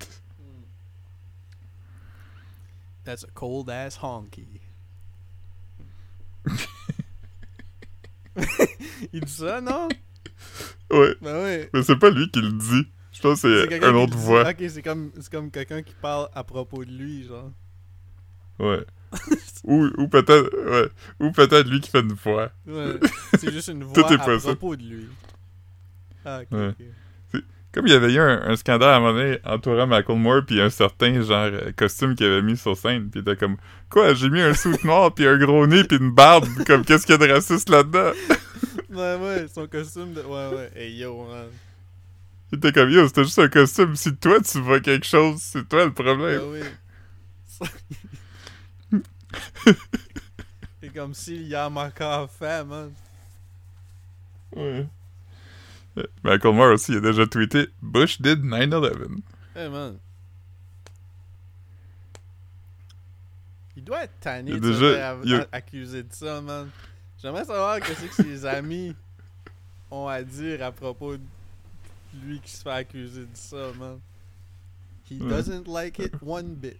That's a cold ass honky. (laughs) Il dit ça, non? Ouais. Ben oui. Mais c'est pas lui qui le dit. Je pense que c'est qui autre voix. Ok, c'est comme, c'est comme quelqu'un qui parle à propos de lui, genre. Ouais. Ou ou peut-être ouais. ou peut-être lui qui fait une voix. Ouais. C'est juste une (laughs) Tout voix est à possible. propos de lui. Ah, ok, Ouais. ok. Comme il y avait eu un, un scandale à un moment donné entourant Macklemore puis un certain genre euh, costume qu'il avait mis sur scène puis il était comme quoi j'ai mis un soute noir puis un gros nez puis une barbe? Comme qu'est-ce qu'il y a de raciste là-dedans (laughs) Ouais, ouais, son costume de. Ouais, ouais. Hey yo, man. il était comme yo c'était juste un costume si toi tu vois quelque chose c'est toi le problème oui. (laughs) (laughs) C'est comme s'il y a encore fait, man. ouais. Euh, Macklemore aussi il a déjà tweeté Bush did 9/11 Hey, man. Il doit être tanné de se déjà- a- a- accuser de ça, man. J'aimerais savoir qu'est-ce que ses (laughs) amis ont à dire à propos de lui qui se fait accuser de ça, man. He doesn't like it one bit.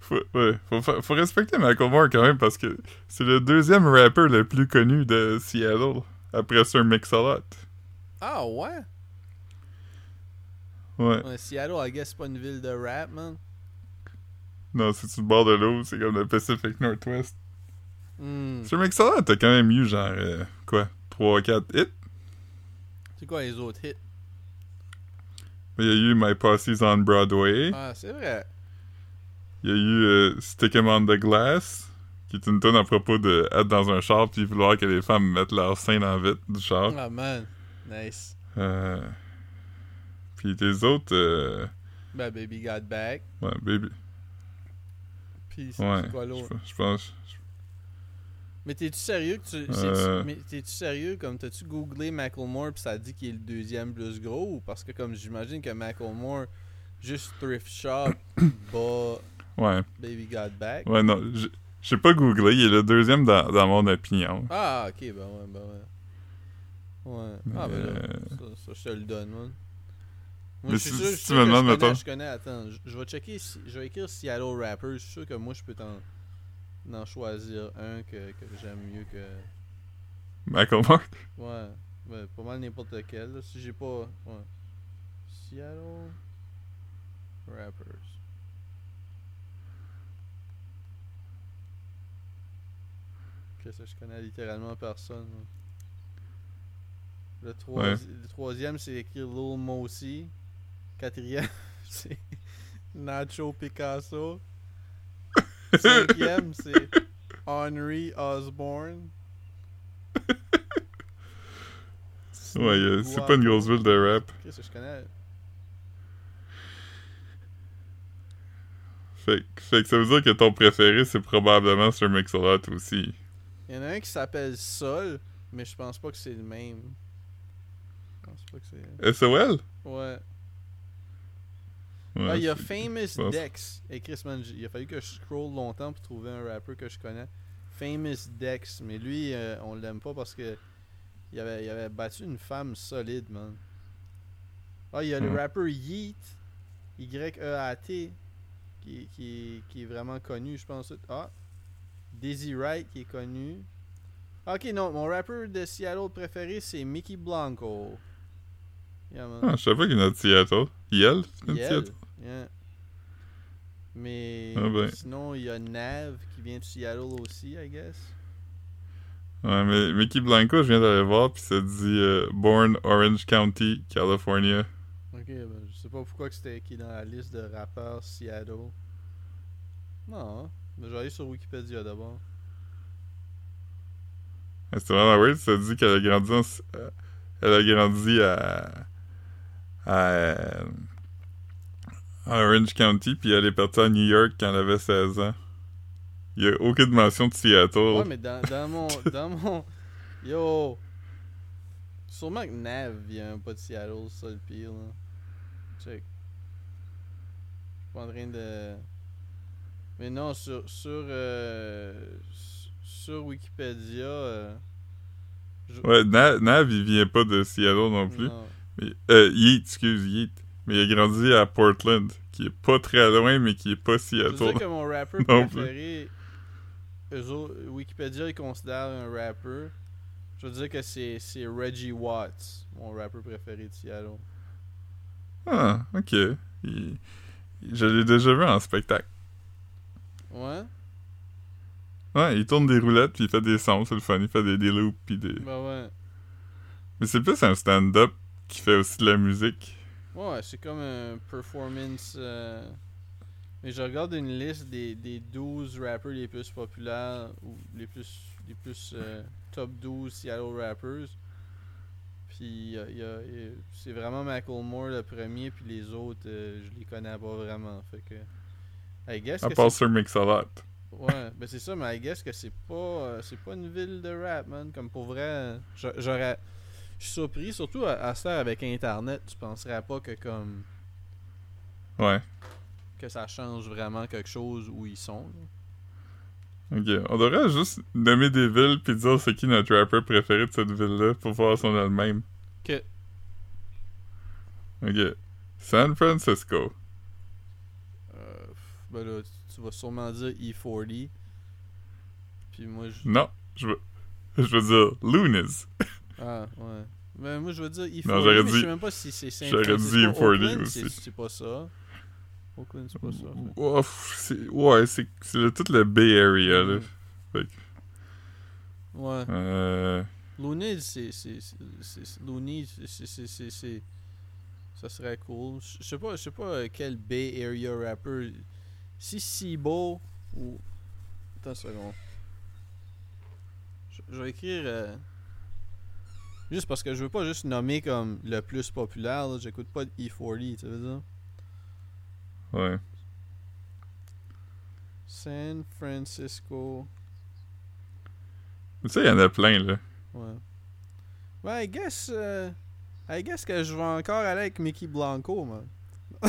Faut, ouais, faut, fa- faut respecter Macklemore quand même parce que c'est le deuxième rapper le plus connu de Seattle après Sir Mix-a-Lot Ah ouais? ouais Ouais, Seattle, I guess, c'est pas une ville de rap, man. non c'est sur le bord de l'eau c'est comme le Pacific Northwest Hmm. Sur Mixer, t'as quand même eu genre, euh, quoi, 3-4 hits? C'est quoi les autres hits? Il y a eu My Posse's on Broadway. Ah, c'est vrai. Il y a eu euh, Stick 'em on the Glass, qui est une tonne à propos de être dans un char puis vouloir que les femmes mettent leur sein dans le vide du char. Ah, man. Nice. Euh, puis les autres, euh, Ben, Baby Got Back. ouais, baby. Puis, c'est Ouais, quoi l'autre? je pense. Mais t'es-tu sérieux que tu. Euh. Mais t'es-tu sérieux? Comme t'as-tu googlé Macklemore pis ça dit qu'il est le deuxième plus gros? Parce que comme j'imagine que Macklemore juste thrift shop (coughs) bat Ouais, Baby Got Back. ouais, non, j'ai- pas googlé, il est le deuxième dans, dans mon opinion. Ah ok ben ouais ben ouais. Ouais. Ah ben là, Mais- ça, ça, je te le donne man. Mais Moi, je suis si- sûr, je si suis tu me demandes, je connais, mettons- je connais, attends, je, je vais checker, si- je vais écrire Seattle Rappers, je suis sûr que moi je peux t'en en choisir un que, que j'aime mieux que... Macklemore? Ouais, ben, pas mal n'importe lequel. là, si j'ai pas. Ouais. Seattle Rappers. Que ça, je connais littéralement personne. Le, troisi- Ouais. le troisième, c'est écrit Lil Mossy. Quatrième, (laughs) c'est Nacho Picasso. (laughs) Cinquième, c'est Henry Osborne. Ouais, c'est pas une grosse ville de rap. Qu'est-ce que je connais? Fait, fait que ça veut dire que ton préféré, c'est probablement Sir Mix-a-Lot aussi. Il y en a un qui s'appelle Sol, mais je pense pas que c'est le même. Je pense pas que c'est. SOL? Ouais. Ouais, ah, il y a Famous Dex. Et Chris, man, j- il a fallu que je scroll longtemps pour trouver un rapper que je connais. Famous Dex. Mais lui, euh, on l'aime pas parce que. Il avait, il avait battu une femme solide, man. Ah, il y a le rapper Yeet. Y-E-A-T. Qui, qui, qui est vraiment connu, je pense. Ah. Daisy Wright qui est connu. Ok, non, mon rappeur de Seattle préféré c'est Mickey Blanco. Yeah, man. Ah, je savais pas qu'il y en a de Seattle. Yale? C'est de Seattle? yeah. Mais Ah ben. sinon, il y a Nav qui vient de Seattle aussi, I guess. Ouais, mais Mickey Blanco, je viens d'aller voir, puis ça dit euh, Born Orange County, California. Ok, ben, je sais pas pourquoi c'était écrit dans la liste de rappeurs Seattle. Non, hein. Mais je vais aller sur Wikipédia d'abord. C'est vraiment weird, ça dit qu'elle a grandi en... euh, Elle a grandi à... à... euh, à Orange County, puis elle est partie à New York quand elle avait 16 ans. Il y a aucune mention de Seattle. Ouais, mais dans, dans mon. dans mon. Yo! Sûrement que Nav vient pas de Seattle, ça le pire, là. Check. Je suis pas en train de. Mais non, sur. Sur, euh, sur Wikipédia. euh, je- Ouais, Na- Nav, il vient pas de Seattle non plus. non. Mais, euh, Yeet, excuse, Yeet. Mais il a grandi à Portland, qui est pas très loin, mais qui est pas Je veux dire Seattle. que mon rapper (laughs) Non préféré. eux autres- Wikipédia, il considère un rapper. Je veux dire que c'est Reggie Watts, mon rapper préféré de Seattle. Ah, ok. Il- Je l'ai déjà vu en spectacle. Ouais? Ouais, il tourne des roulettes, puis il fait des sons, c'est le fun. Il fait des, des loops, puis des... Bah ouais. Mais c'est plus un stand-up qui fait aussi de la musique. Ouais, c'est comme un performance. euh, Mais je regarde une liste des, des 12 rappers les plus populaires ou les plus, les plus euh, top 12 Seattle rappers. Puis c'est vraiment Macklemore le premier, puis les autres, euh, je les connais pas vraiment. Fait que. I guess À part sur Mix-a-Lot. Ouais, ben c'est ça, mais I guess que c'est pas euh, c'est pas une ville de rap, man. Comme pour vrai, j'a- j'aurais. Je suis surpris, surtout à, heure avec Internet, tu penserais pas que comme Ouais. que ça change vraiment quelque chose où ils sont. là. Ok. On devrait juste nommer des villes, puis dire c'est qui notre rapper préféré de cette ville-là, pour voir si on a le même. Ok. Ok. San Francisco. Ben là, tu- vas sûrement dire E40. Puis moi je. Non, je veux... Je veux dire Loonies. Ah, ouais. Ben moi je veux dire E40. Non, mais dit- Je sais même pas si c'est j'aurais dit Francisco. E40 Oakland, aussi. c'est- pas ça. Oakland, c'est pas ça. fait. C'est- ouais, c'est le- toute la Bay Area, là. Ouais. Euh... Looney, c'est. Looney, c'est- Ça serait cool. Je sais pas, je sais pas quel Bay Area rapper. Si Sibo ou. Attends une seconde. Je, je vais écrire. euh, Juste parce que je veux pas juste nommer comme le plus populaire. là. J'écoute pas de E40, tu veux dire? Ouais. San Francisco. Tu sais, il y en a plein, là. Ouais. Ouais, I guess. euh, I guess que je vais encore aller avec Mickey Blanco, man. (laughs)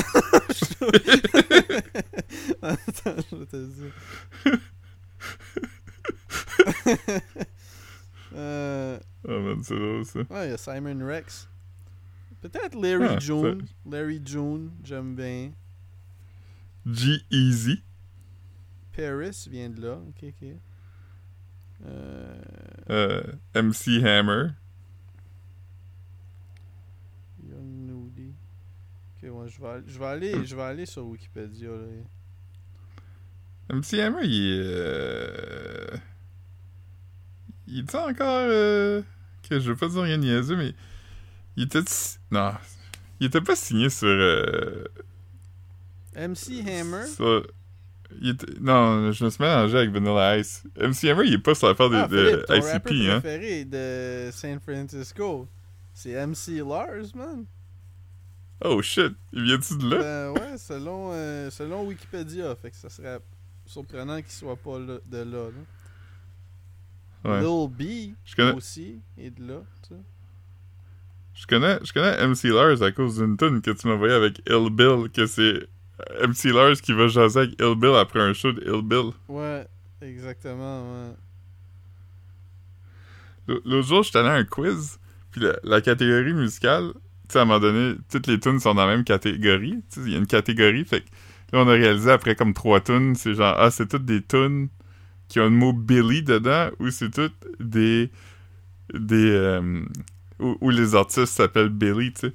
(laughs) Attends, je te dire. euh, Oh man, c'est drôle, ça. ouais, il y a Simon Rex. Peut-être Larry Ah, June. Larry June, j'aime bien. G-Easy. Paris vient de là. Ok, ok. Euh, Euh, MC Hammer. Young Nudie. Ok, ouais, je vais, aller- je vais aller, je vais aller sur Wikipédia. Là. MC Hammer, il est... Euh... Il dit encore... Euh... Que je veux pas dire rien de niaiseux, mais... Il était... Non. Il était pas signé sur... Euh... MC Hammer. sur- Il était... Non, je me suis mélangé avec Vanilla Ice. MC Hammer, il est pas sur l'affaire de, Ah, de ton ICP, hein. préféré de San Francisco, c'est MC Lars, man. Oh shit, il vient-tu de là? Ben ouais, selon, euh, selon Wikipédia, fait que ça serait surprenant qu'il soit pas là- de là. là. Ouais. Lil B Je connais, aussi est de là, tu sais. je connais, je connais MC Lars à cause d'une tune que tu m'as envoyée avec Ill Bill, que c'est MC Lars qui va jaser avec Ill Bill après un show de Ill Bill. Ouais, exactement, ouais. L'autre jour, j'étais allé à un quiz, puis la, la catégorie musicale, tu sais, à un moment donné, toutes les tunes sont dans la même catégorie. Tu sais, il y a une catégorie, fait que là, on a réalisé après comme trois tunes, c'est genre, ah, c'est toutes des tunes qui ont le mot Billy dedans, ou c'est toutes des. des. euh, où, où les artistes s'appellent Billy, tu sais.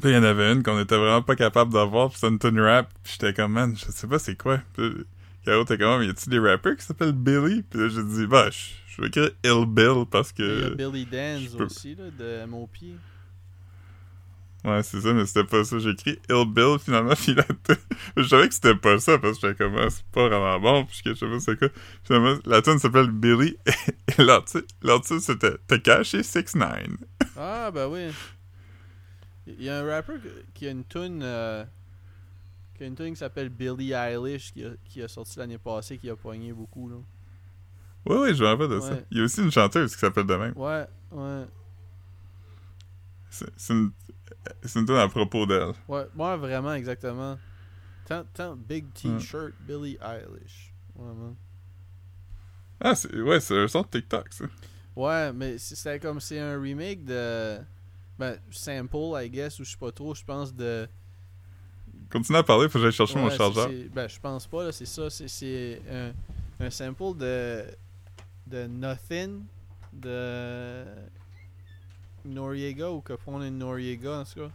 Puis il y en avait une qu'on était vraiment pas capable d'avoir, puis c'était une tune rap, puis j'étais comme, man, je sais pas c'est quoi. Puis Caro était comme, y a-tu des rappers qui s'appellent Billy? Puis là, j'ai dit, bah, je, je vais écrire Ill Bill parce Il y a que. Billy Danz je peux- aussi, là, de MOP. Ouais, c'est ça, mais c'était pas ça. J'ai écrit Ill Bill, finalement, puis la tune- Je savais que c'était pas ça, parce que j'étais comme, ah, c'est pas vraiment bon, puis je sais pas c'est quoi. Finalement, la tune s'appelle Billy, (laughs) et l'artiste c'était Tekashi 69. Ah, ben oui. Il y a un rapper que- qui a une tune euh, qui a une tune qui s'appelle Billie Eilish qui a, qui a sorti l'année passée qui a pogné beaucoup là. Ouais, ouais, je me rappelle de ça. Il y a aussi une chanteuse qui s'appelle de même. Ouais, ouais. C'est une, c'est une tune à propos d'elle. Ouais, moi vraiment exactement. Tant, tant big t-shirt Billie Eilish. Vraiment. Ah, c'est, ouais, c'est un son de TikTok, ça. Ouais, mais c'est comme c'est un remake de ben sample I guess ou je sais pas trop, je pense de Continue à parler, faut que j'aille chercher mon chargeur. Ben, je pense pas, là, c'est ça. C'est, c'est un, un sample de, de Nothing de Noriega ou Capone and Noriega, en tout cas.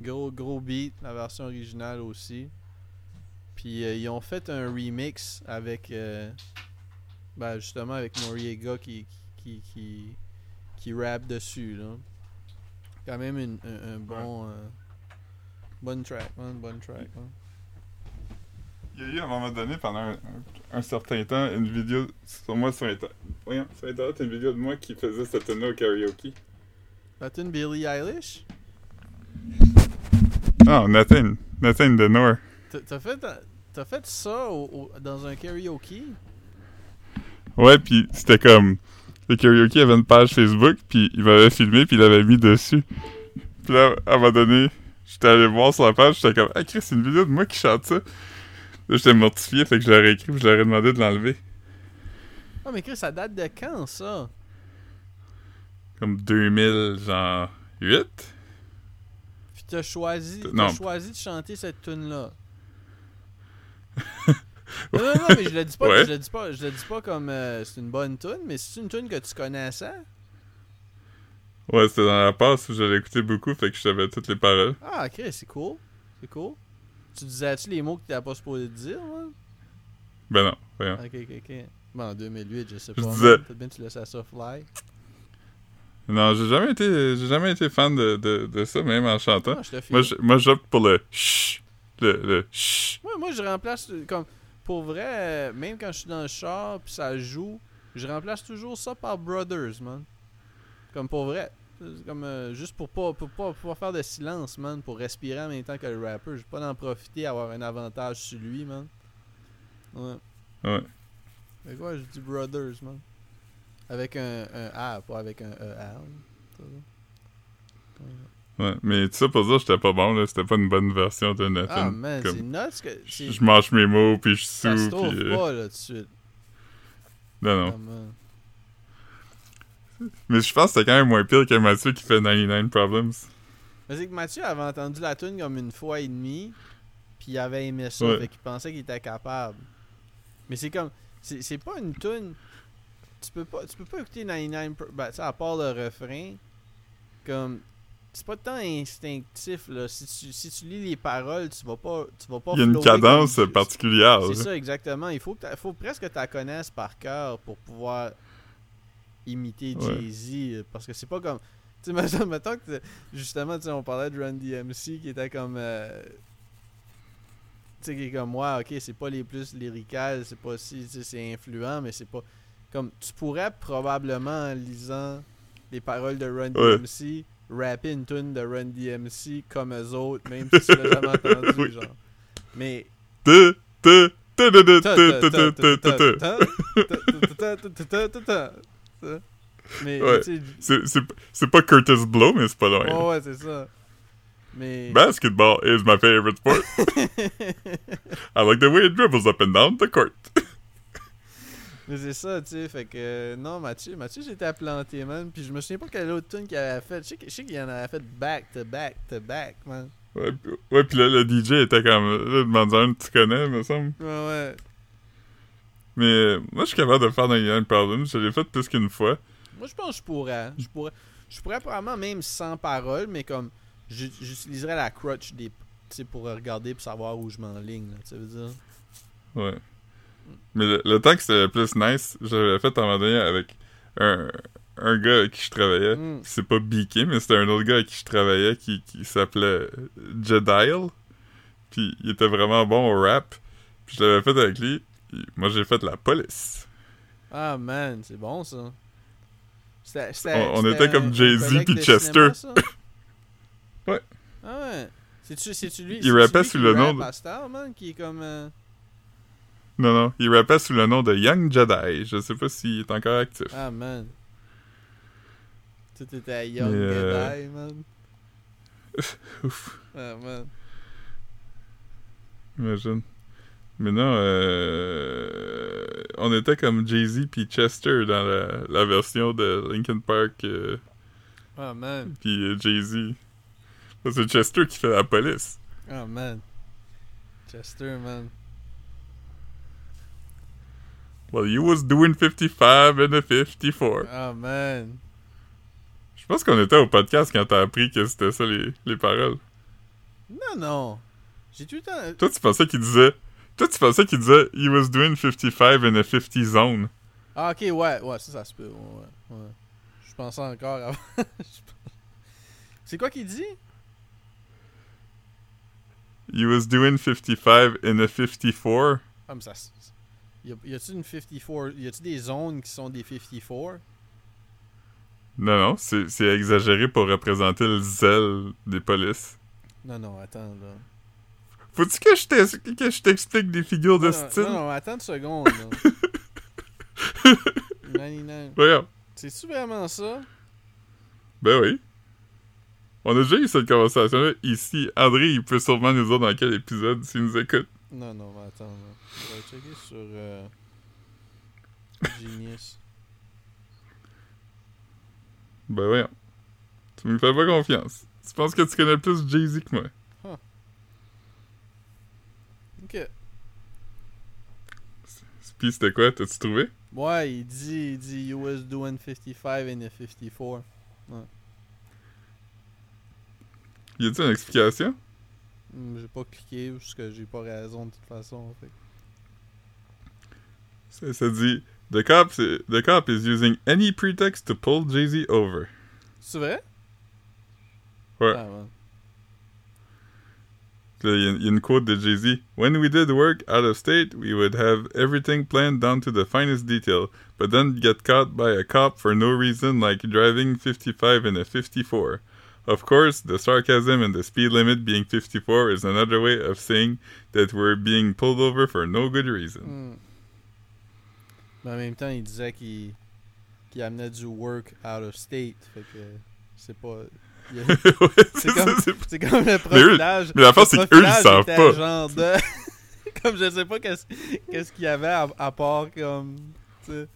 Gros, gros beat, la version originale aussi. Puis euh, ils ont fait un remix avec. euh, ben, justement, avec Noriega qui, qui, qui, qui rappe dessus, là. Quand même une- un, un bon. euh, bonne track, man, bonne track. hein. Il y a eu à un moment donné, pendant un, un- un certain temps, une vidéo sur moi sur Internet. Voyons, sur Internet, une vidéo de moi qui faisait cette tune au karaoke. Tune Billie Eilish? Ah, Nathan. Nathan de Nord. T'as- fait, t'as fait ça au- au- dans un karaoke? Ouais, puis c'était comme. Le karaoke avait une page Facebook, puis il m'avait filmé, puis il l'avait mis dessus. Puis là, à un moment donné, j'étais allé voir sur la page, j'étais comme, ah, Chris, c'est une vidéo de moi qui chante ça. Là, j'étais mortifié, fait que je l'aurais écrit, puis je leur ai demandé de l'enlever. Ah, mais Chris, ça date de quand ça? Comme 2000, genre, 8? Puis t'as choisi, t'as choisi de chanter cette tune là. (laughs) non, non, non, mais je le dis pas, Ouais. je le dis pas, je le dis pas comme euh, c'est une bonne tune, mais c'est une tune que tu connaissais. Ouais, c'était dans la passe où j'allais écouter beaucoup, fait que je savais toutes les paroles. Ah, Chris, c'est cool, c'est cool. Tu disais-tu les mots que t'étais pas supposé te dire, là? Ben non, voyons. Ok, ok, ok. Bon, en 2008, je sais Je pas. disais-. Peut-être bien que tu laissais ça fly. Non, j'ai jamais été, j'ai jamais été fan de, de, de ça, même en chantant. Ah, je. Moi, je- j'opte pour le chut. Le, le chut. Moi, moi, je remplace comme pour vrai, même quand je suis dans le char puis ça joue, je remplace toujours ça par Brothers, man. Comme pour vrai. Comme euh, juste pour pas, pour pas pouvoir faire de silence, man, pour respirer en même temps que le rapper. J'ai pas d'en profiter, avoir un avantage sur lui, man. Ouais. Ouais. Fait quoi, je dis Brothers, man. Avec un, un A, pas avec un. Ça, là. Ouais, mais tout ça pour dire que j'étais pas bon, là. C'était pas une bonne version de Nathan. Ah, man, c'est nuts que. je mange mes mots, puis je Ça se sous, trouve puis... euh, pas, là, tout de suite. Non, non. Euh, Mais je pense que c'était quand même moins pire que Mathieu qui fait 99 Problems. Mais c'est que Mathieu avait entendu la tune comme une fois et demie, puis il avait aimé ça, Ouais. fait qu'il pensait qu'il était capable. Mais c'est comme, c'est c'est pas une tune. Tu peux pas, tu peux pas écouter 99, per- ben, à part le refrain, comme, c'est pas tant instinctif là. Si tu, si tu lis les paroles, tu vas pas, tu vas pas. Il y a une cadence comme- particulière. C'est ça exactement. Il faut faut presque que tu la connaisses par cœur pour pouvoir imiter Ouais. Jay-Z parce que c'est pas comme tu sais (laughs) mettons, que justement on parlait de Run DMC qui était comme euh, tu sais qui est comme moi ok c'est pas les plus lyricales c'est pas si c'est influent mais c'est pas comme tu pourrais probablement en lisant les paroles de Run DMC, ouais. rapper une tune de Run DMC comme eux autres, même si tu (laughs) l'as jamais entendu, genre. Mais. Mais c'est pas Curtis Blow, mais c'est pas loin. Ouais, c'est ça. Mais... Basketball is my favorite sport. (laughs) I like the way it dribbles up and down the court. Mais c'est ça, tu sais. Fait que. euh, Non, Mathieu, Mathieu, j'étais à planter, man. Puis je me souviens pas quelle autre tune qu'il avait fait. Je sais que- je sais qu'il en avait fait back to back to back, man. Ouais, pis- ouais puis là, le DJ était comme... Là, demande un tu connais, me semble. Ouais, ouais. Mais euh, moi, je suis capable de faire 99 Problems. Je l'ai fait plus qu'une fois. Moi, je pense que je pourrais. Je pourrais. Je pourrais probablement même sans parole, mais comme. J'u- J'utiliserais la crutch des, pour regarder pour savoir où je m'enligne. Tu veux dire? Ouais. Mais le, le temps que c'était le plus nice, j'avais fait un moment donné avec un, un gars avec qui je travaillais. Mm. C'est pas Beaky, mais c'était un autre gars avec qui je travaillais qui, qui s'appelait Jedial. Puis il était vraiment bon au rap. Puis je l'avais fait avec lui. Moi j'ai fait la police. Ah man, c'est bon ça. On- était comme Jay-Z puis Chester. cinéma? Ouais. (laughs) Ah ouais. C'est-tu lui? Il rappait sous le nom de- Star, man, qui est comme. euh, Non, non, il rappait sous le nom de Young Jedi. Je sais pas s'il est encore actif. Ah man. Tout était à Young euh, Jedi, man? (laughs) Ouf, Ah man. imagine. Mais non, euh, on était comme Jay-Z puis Chester dans la, la version de Linkin Park euh, Ah man. puis euh, Jay-Z. C'est Chester qui fait la police. Ah man. Chester, man. Well, you was doing 55 and a 54. Ah man. Je pense qu'on était au podcast quand t'as appris que c'était ça les, les paroles. Non, non. J'ai tout le temps. Toi, tu pensais qu'il disait... Toi, tu pensais qu'il disait « He was doing 55 in a 50 zone Ah, ok, ouais, ouais, ça, ça se peut. Ouais, ouais. Je pensais encore avant. (laughs) Je C'est quoi qu'il dit? ». He was doing 55 in a 54. Ah, mais ça. Y a-tu une 54 Y a-tu des zones qui sont des 54 Non, non, c'est exagéré pour représenter le zèle des polices. Non, non, attends, là. Faut-tu que je t'ex- que je t'explique des figures de non, style? non, non, attends une seconde, là. (laughs) 99. Voyons. C'est-tu vraiment ça? Ben oui. On a déjà eu cette conversation-là ici. André, il peut sûrement nous dire dans quel épisode s'il nous écoute. Non, non, mais attends, là. Je vais checker sur. euh, Genius. Ben voyons. Tu me fais pas confiance. Tu penses que tu connais plus Jay-Z que moi? Ok. Puis c'était quoi? T'as-tu trouvé? Ouais, il dit, il dit was doing 55 and a 54. Y a-t-il une explication? Hmm, J'ai pas cliqué parce que j'ai pas raison de toute façon. Fait. Ça, ça dit the cop, the cop is using any pretext to pull Jay-Z over. C'est vrai? Ouais. Ah, ouais. Il y, y a une quote de Jay-Z. When we did work out of state, we would have everything planned down to the finest detail, but then get caught by a cop for no reason, like driving 55 in a 54. Of course, the sarcasm and the speed limit being 54 is another way of saying that we're being pulled over for no good reason. Hmm. Mais en même temps, il disait qu'il qu'il amenait du work out of state. Fait que c'est pas. a- (laughs) Ouais, C'est comme- comme le profilage. mais l'affaire, le c'est qu'eux, ils savent pas. genre de. (laughs) comme je sais pas qu'est-ce qu'il y avait à, à part comme. tu sais.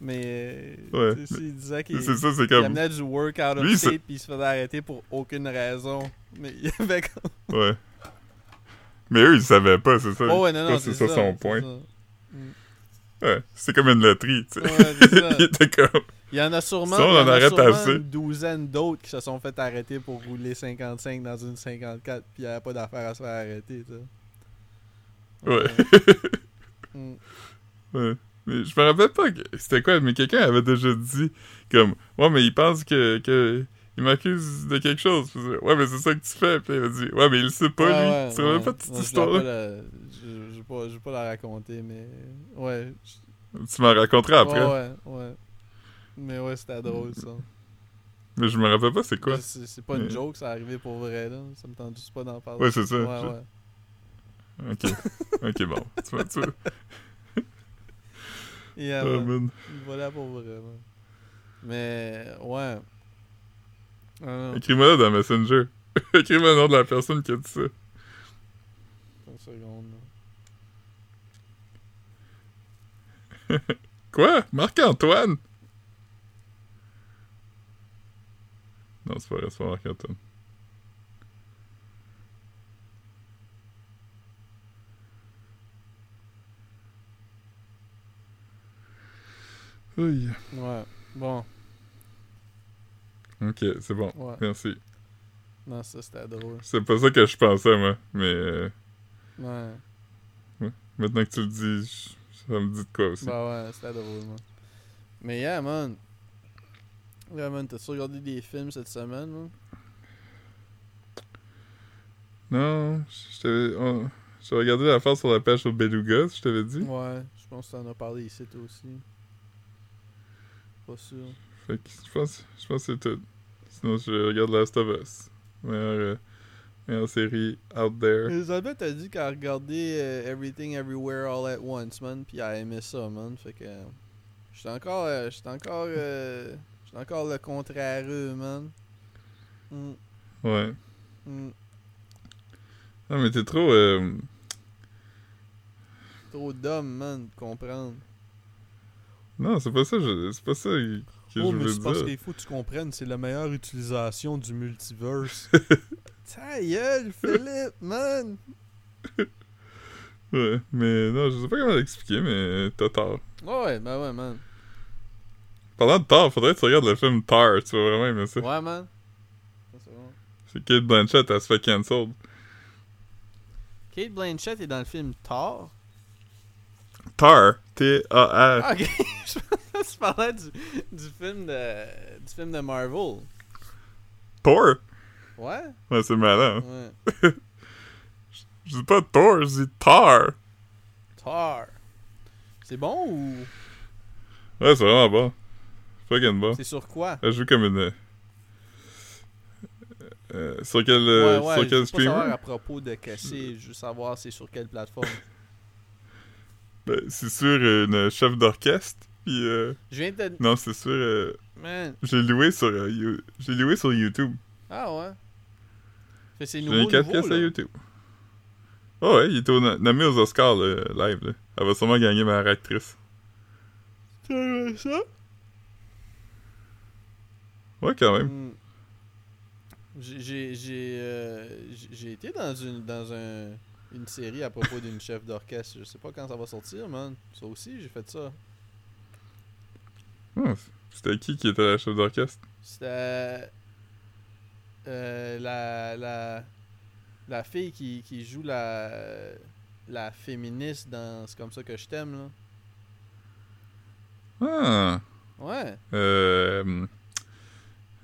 Mais. Ouais, tu sais, Il disait qu'il c'est ça, c'est il comme. amenait du work out of Lui, state puis il se faisait arrêter pour aucune raison. Mais il y avait comme. Ouais. Mais eux, ils savaient pas, c'est ça. Oh ouais, non, non, c'est ça ça. son point. ça. Ouais, c'est comme une loterie, tu sais. Ouais, ça. (laughs) il était comme. Il y en a sûrement, on en en a une douzaine d'autres qui se sont fait arrêter pour rouler 55 dans une 54 puis il n'y avait pas d'affaire à se faire arrêter, ça. Ouais. (laughs) Mm. Ouais. Mais je me rappelle pas que c'était quoi, mais quelqu'un avait déjà dit comme Ouais, mais il pense que, que il m'accuse de quelque chose. Ouais, mais c'est ça que tu fais. Puis il a dit Ouais, mais il le sait pas, Ouais, lui. ouais, tu te ouais. pas de cette Non, je pas la- vais pas, pas la raconter, mais. Ouais. je- Tu m'en raconteras après. Ouais, ouais. Mais ouais, c'était drôle, ça. Mais je me rappelle pas c'est quoi. C'est pas une joke, ça arrivé pour vrai, là. Ça me tente juste pas d'en parler. Ouais, c'est ça. Ouais, Je- ouais. Ok. ok, bon. Tu vois, tu vois. Yeah, Oh, man. Voilà pour vrai, man. Mais, ouais. Ah. Écris-moi là dans Messenger. (laughs) Écris-moi le nom de la personne qui a dit ça. Une seconde. là. (laughs) Quoi? Marc-Antoine? Non, c'est pas vrai, c'est pas Marc-Antoine. Oui. Ouais. Bon. Ok, c'est bon. Ouais. Merci. Non, ça c'était drôle. C'est pas ça que je pensais, moi. Mais euh, Ouais. maintenant que tu le dis, je- ça me dit de quoi aussi. Bah ouais, c'était drôle, man. Mais yeah, man. Yeah, man, t'as-tu regardé des films cette semaine, man? Non, je t'avais. on- regardé l'affaire sur la page au Beluga, je t'avais dit. Ouais, je pense que t'en as parlé ici, toi aussi. Pas sûr. Fait que je pense, je pense que c'est tout. Sinon, je regarde Last of Us. Meilleure, euh, meilleure série out there. Elisabeth a dit qu'elle a regardé euh, Everything Everywhere All At Once, man, pis elle a aimé ça, man. Fait que. J'étais encore. euh, J'étais encore. euh, J'étais encore le contrarieux, man. Mm, Ouais. mm. Non, mais t'es trop. Trop d'hommes, man, de comprendre. Non, c'est pas ça, je- c'est pas ça que je oh, mais c'est parce qu'il faut que tu comprennes, c'est la meilleure utilisation du multiverse. (laughs) Ta gueule, Philippe, man! Ouais, mais non, je sais pas comment l'expliquer, mais t'as tort. Ouais, ben ouais, man. Parlant de Thor, faudrait que tu regardes le film Tar, tu vas vraiment aimer ça. Ouais, man. C'est Kate Blanchett, elle se fait cancel. Kate Blanchett est dans le film Thor. Tar, T-A-R. Ah, ok. (laughs) Je parlais du, du film de du film de Marvel. Thor? Ouais? Ouais, c'est malin. Ouais. (laughs) Je dis pas Thor, je dis Tar. Thor. C'est bon ou? Ouais, c'est vraiment bon. Fucking bon. c'est sur quoi? Elle joue comme une. euh, euh, sur quel, euh, ouais, ouais, sur je quel veux pas savoir à propos de casser, je veux savoir c'est sur quelle plateforme. Ben, c'est sur une chef d'orchestre. Puis euh, Je viens de non, c'est sur. euh, man. j'ai loué sur. euh, You- j'ai loué sur YouTube. Ah ouais. C'est J'ai nouveau, mis 4 nouveau pièces à là. YouTube. Oh ouais, il était au- nommé aux Oscars le live. Là. Elle va sûrement gagner meilleure actrice. Tu as ça? Ouais, quand même. Hmm. J'ai j'ai j'ai euh, j'ai- j'ai été dans une dans un une série à propos d'une chef d'orchestre. Je sais pas quand ça va sortir, man. Ça aussi, j'ai fait ça. Oh, C'était qui qui était la chef d'orchestre? C'était euh, la la la fille qui, qui joue la la féministe dans c'est comme ça que je t'aime là. Ah! Ouais. Euh,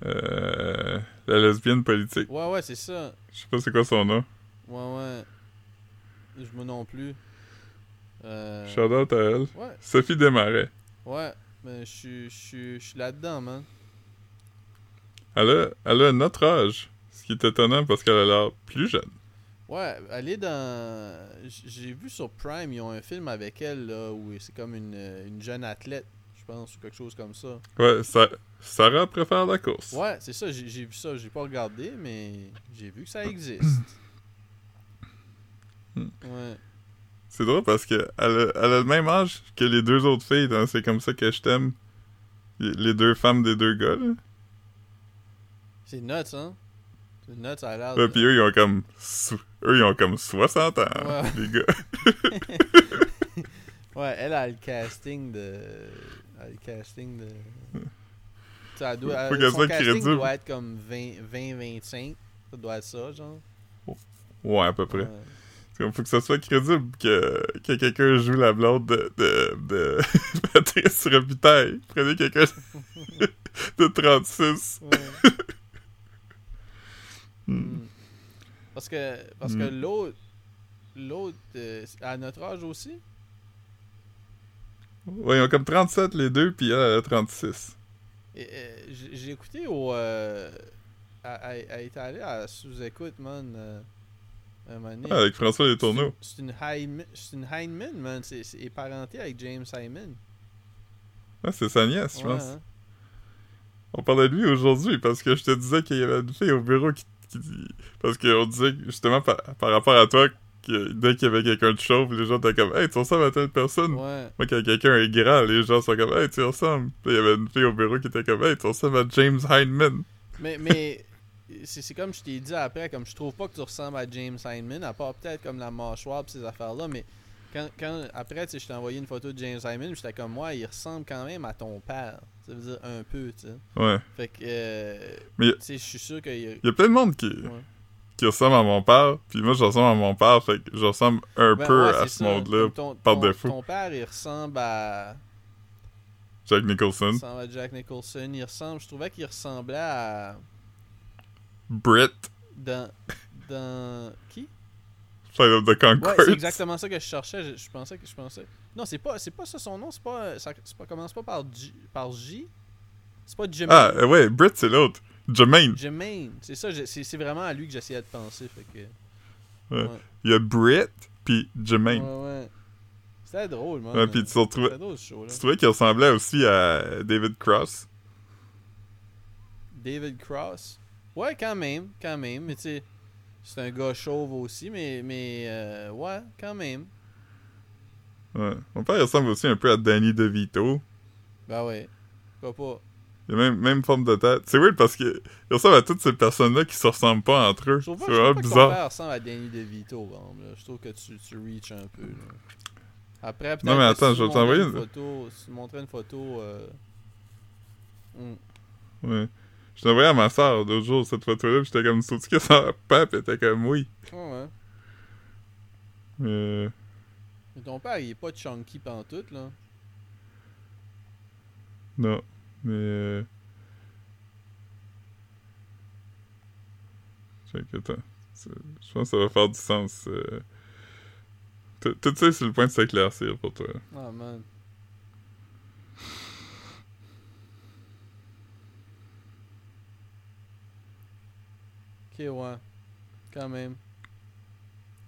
euh, la lesbienne politique. Ouais ouais, c'est ça. Je sais pas c'est quoi son nom. Ouais ouais. Je me non plus. Euh, Shout out à elle. ouais, Sophie Desmarais. ouais, mais je suis là-dedans, man. Elle a, elle a notre âge. Ce qui est étonnant parce qu'elle a l'air plus jeune. Ouais, elle est dans. J'ai vu sur Prime, ils ont un film avec elle, là, où c'est comme une, une jeune athlète, je pense, ou quelque chose comme ça. Ouais, ça, Sarah préfère la course. Ouais, c'est ça, j'ai vu ça, j'ai pas regardé, mais j'ai vu que ça existe. Ouais. C'est drôle parce que elle a, elle a le même âge que les deux autres filles dans C'est comme ça que je t'aime. Les deux femmes des deux gars, là. C'est nuts, hein? C'est nuts, ça a l'air. Ouais, de- puis eux, ils ont comme... so- Eux, ils ont comme 60 ans, Ouais. (laughs) les gars. (laughs) Ouais, elle a le casting de. Elle a le casting de. Elle doit, Faut elle- qu'elle son casting crédible. doit être comme 20-25. Ça doit être ça, genre. Ouais, à peu près. Ouais. Il faut que ça soit crédible que, que quelqu'un joue la blonde de, de, de (laughs) Patrice Robitaille. Prenez quelqu'un (laughs) de 36. Ouais. (laughs) Hmm. Mm. Parce que, parce que Mm. l'autre, l'autre, euh, à notre âge aussi? Ouais, ils ont comme 37 les deux, puis elle, elle a 36. Et, euh, j'ai écouté au. Euh, elle, elle- elle est allée à sous-écoute, man. Donné. Ah, avec François Les Tourneaux. C'est une Heinemann, c'est une Heinemann, man. C'est parenté avec James Hyman. Ah, c'est sa nièce, je Ouais, pense. hein. On parlait de lui aujourd'hui parce que je te disais qu'il y avait une fille au bureau qui. qui parce qu'on disait justement par, par rapport à toi que dès qu'il y avait quelqu'un de chauve, les gens étaient comme Hey, tu ressembles à telle personne. Ouais. Moi, quand quelqu'un est grand, les gens sont comme Hey, tu ressembles. Puis il y avait une fille au bureau qui était comme Hey, tu ressembles à James Heineman. Mais, mais c'est comme je t'ai dit après, comme je trouve pas que tu ressembles à James Hyman, à part peut-être comme la mâchoire pis ces affaires-là, mais quand, quand, après, tu sais, je t'ai envoyé une photo de James puis j'étais comme moi, il ressemble quand même à ton père. Ça veut dire un peu, tu sais. Ouais. Fait que, euh, Mais- je suis sûr qu'il y a. Il y a plein de monde qui, Ouais. qui ressemble à mon père, puis moi, je ressemble à mon père, fait que je ressemble un Ben, peu ouais, à ce monde-là, par ton- défaut. Ton père, il ressemble à. Jack Nicholson. Il ressemble à Jack Nicholson. Il ressemble. Je trouvais qu'il ressemblait à. Britt, Dans. Dans. Qui? Flight of the Ouais, c'est exactement ça que je cherchais. Je, je pensais que je pensais. Non, c'est pas, c'est pas ça son nom. C'est pas, ça, pas commence pas par J. Par J. C'est pas Jermaine. Ah, euh, ouais, Britt, c'est l'autre. Jermaine. Jermaine. C'est ça. C'est, vraiment à lui que j'essayais de penser. Fait que. Ouais. Ouais. Il y a Britt, puis Jermaine. Ouais, ouais. C'était drôle, man. Ouais, puis tu retrouvais- drôle. Tu trouvais qu'il ressemblait aussi à David Cross? David Cross? Ouais, quand même, quand même. Mais tu sais, c'est un gars chauve aussi, mais, mais euh, ouais, quand même. Ouais. Mon père ressemble aussi un peu à Danny DeVito. Ben ouais. Pourquoi pas? Il a même, même forme de tête. C'est weird parce que il ressemble à toutes ces personnes-là qui se ressemblent pas entre eux. C'est vraiment que ton bizarre. père ressemble à Danny DeVito, exemple, là. Je trouve que tu, tu reach un peu. là. Après, peut-être Non, mais que attends, si je vais t'envoyer une photo. Si tu montrais une photo. Euh... hmm. Ouais. Je l'ai envoyé à ma soeur l'autre jour cette photo-là, puis j'étais comme sauté que ça pape, elle était comme oui. Ouais, ouais. Mais Mais ton père, il est pas chunky pantoute, là. non. Mais euh... Attends. Je pense que ça va faire du sens. euh. Tout ça, c'est le point de s'éclaircir pour toi. Ah, man. Ouais. Quand même.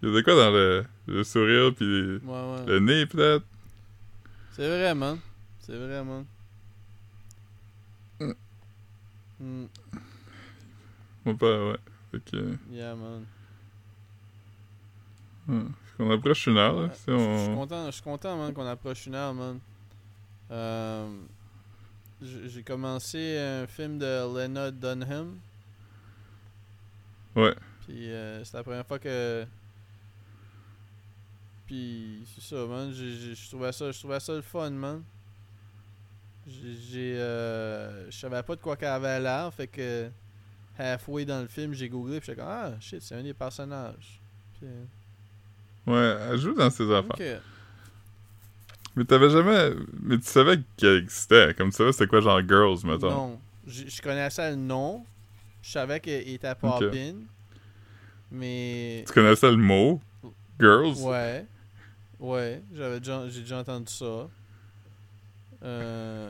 Il y a de quoi dans le, le sourire puis Ouais, ouais. le nez peut-être? C'est vrai, man. C'est vrai, man. Mm. Hmm, Mon père, ouais. Fait que... yeah, man. Fait qu'on approche une heure, là. Ouais, Je suis on... content, content, man, qu'on approche une heure, man. Euh, j'ai commencé un film de Lena Dunham. Ouais. Puis euh, c'est la première fois que. Puis c'est ça, man. Je trouvais ça, je trouvais ça le fun, man. J'ai. euh, Je savais pas de quoi qu'elle avait l'air, fait que. Halfway dans le film, j'ai googlé, puis j'étais comme Ah, shit, c'est un des personnages. Puis, euh, Ouais, elle joue dans ses affaires. Mais t'avais jamais... Mais tu savais qu'elle existait. Comme tu savais c'était quoi, genre Girls, mettons? Non. Je connaissais le nom. Je savais qu'il était pop-in. Mais. Tu connaissais le mot? Girls? Ouais. Ouais. J'avais déjà, j'ai déjà entendu ça. Euh,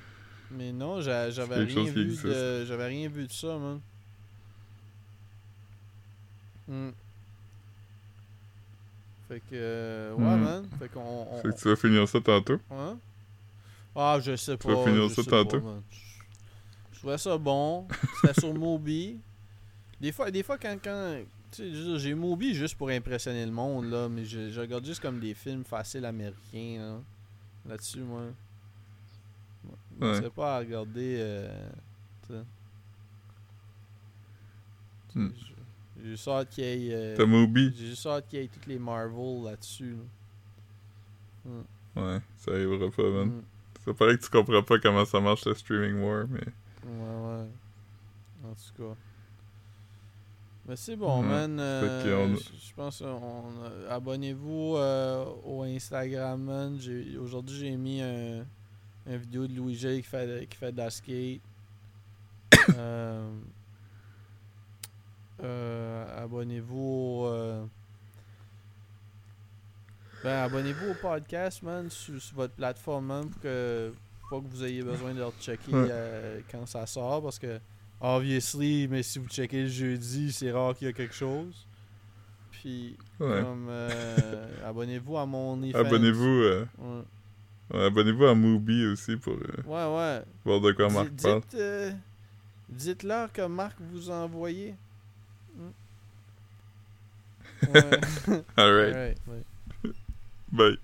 (laughs) mais non, j'a- j'avais rien vu de. J'avais rien vu de ça, man. Hmm. Fait que. ouais, Hmm. man. Fait qu'on. on- Fait que tu vas finir ça tantôt? Hein? Ah, je sais Tu pas. vas finir ça tantôt? pas. Je- trouvais ça bon. C'était sur Moby. Des fois, des fois quand, quand sais, j'ai Moby juste pour impressionner le monde, là, mais je, je regarde juste comme des films faciles américains, là. Là-dessus, moi. Je ne serais pas à regarder. Euh, tu sais. Hmm. J'ai- juste hâte qu'il y ait. euh, T'as Moby? j'ai juste hâte qu'il y ait toutes les Marvel là-dessus. là. Ouais, ça arrivera pas, man. Hmm. Ça paraît que tu comprends pas comment ça marche le streaming war, mais... Ouais, ouais. En tout cas. Mais c'est bon, Ouais. man. euh, Je pense on abonnez-vous euh, au Instagram, man. Aujourd'hui, j'ai mis un, une vidéo de Louis J qui fait, qui fait de la skate. (coughs) Euh, abonnez-vous au. ben, abonnez-vous au podcast, man, sur, sur votre plateforme, man, pour que, pas que vous ayez besoin de le checker Ouais. euh, quand ça sort, parce que, obviously, mais si vous checkez le jeudi, c'est rare qu'il y a quelque chose. Puis, Ouais. comme, euh, (laughs) abonnez-vous à mon OnlyFans. Abonnez-vous... euh, Ouais, Abonnez-vous à Moby aussi pour ouais. ouais. voir de quoi Marc parle. dites, dites-leur que Marc vous a envoyé. (laughs) Ouais. Alright, Alright, ouais. bye.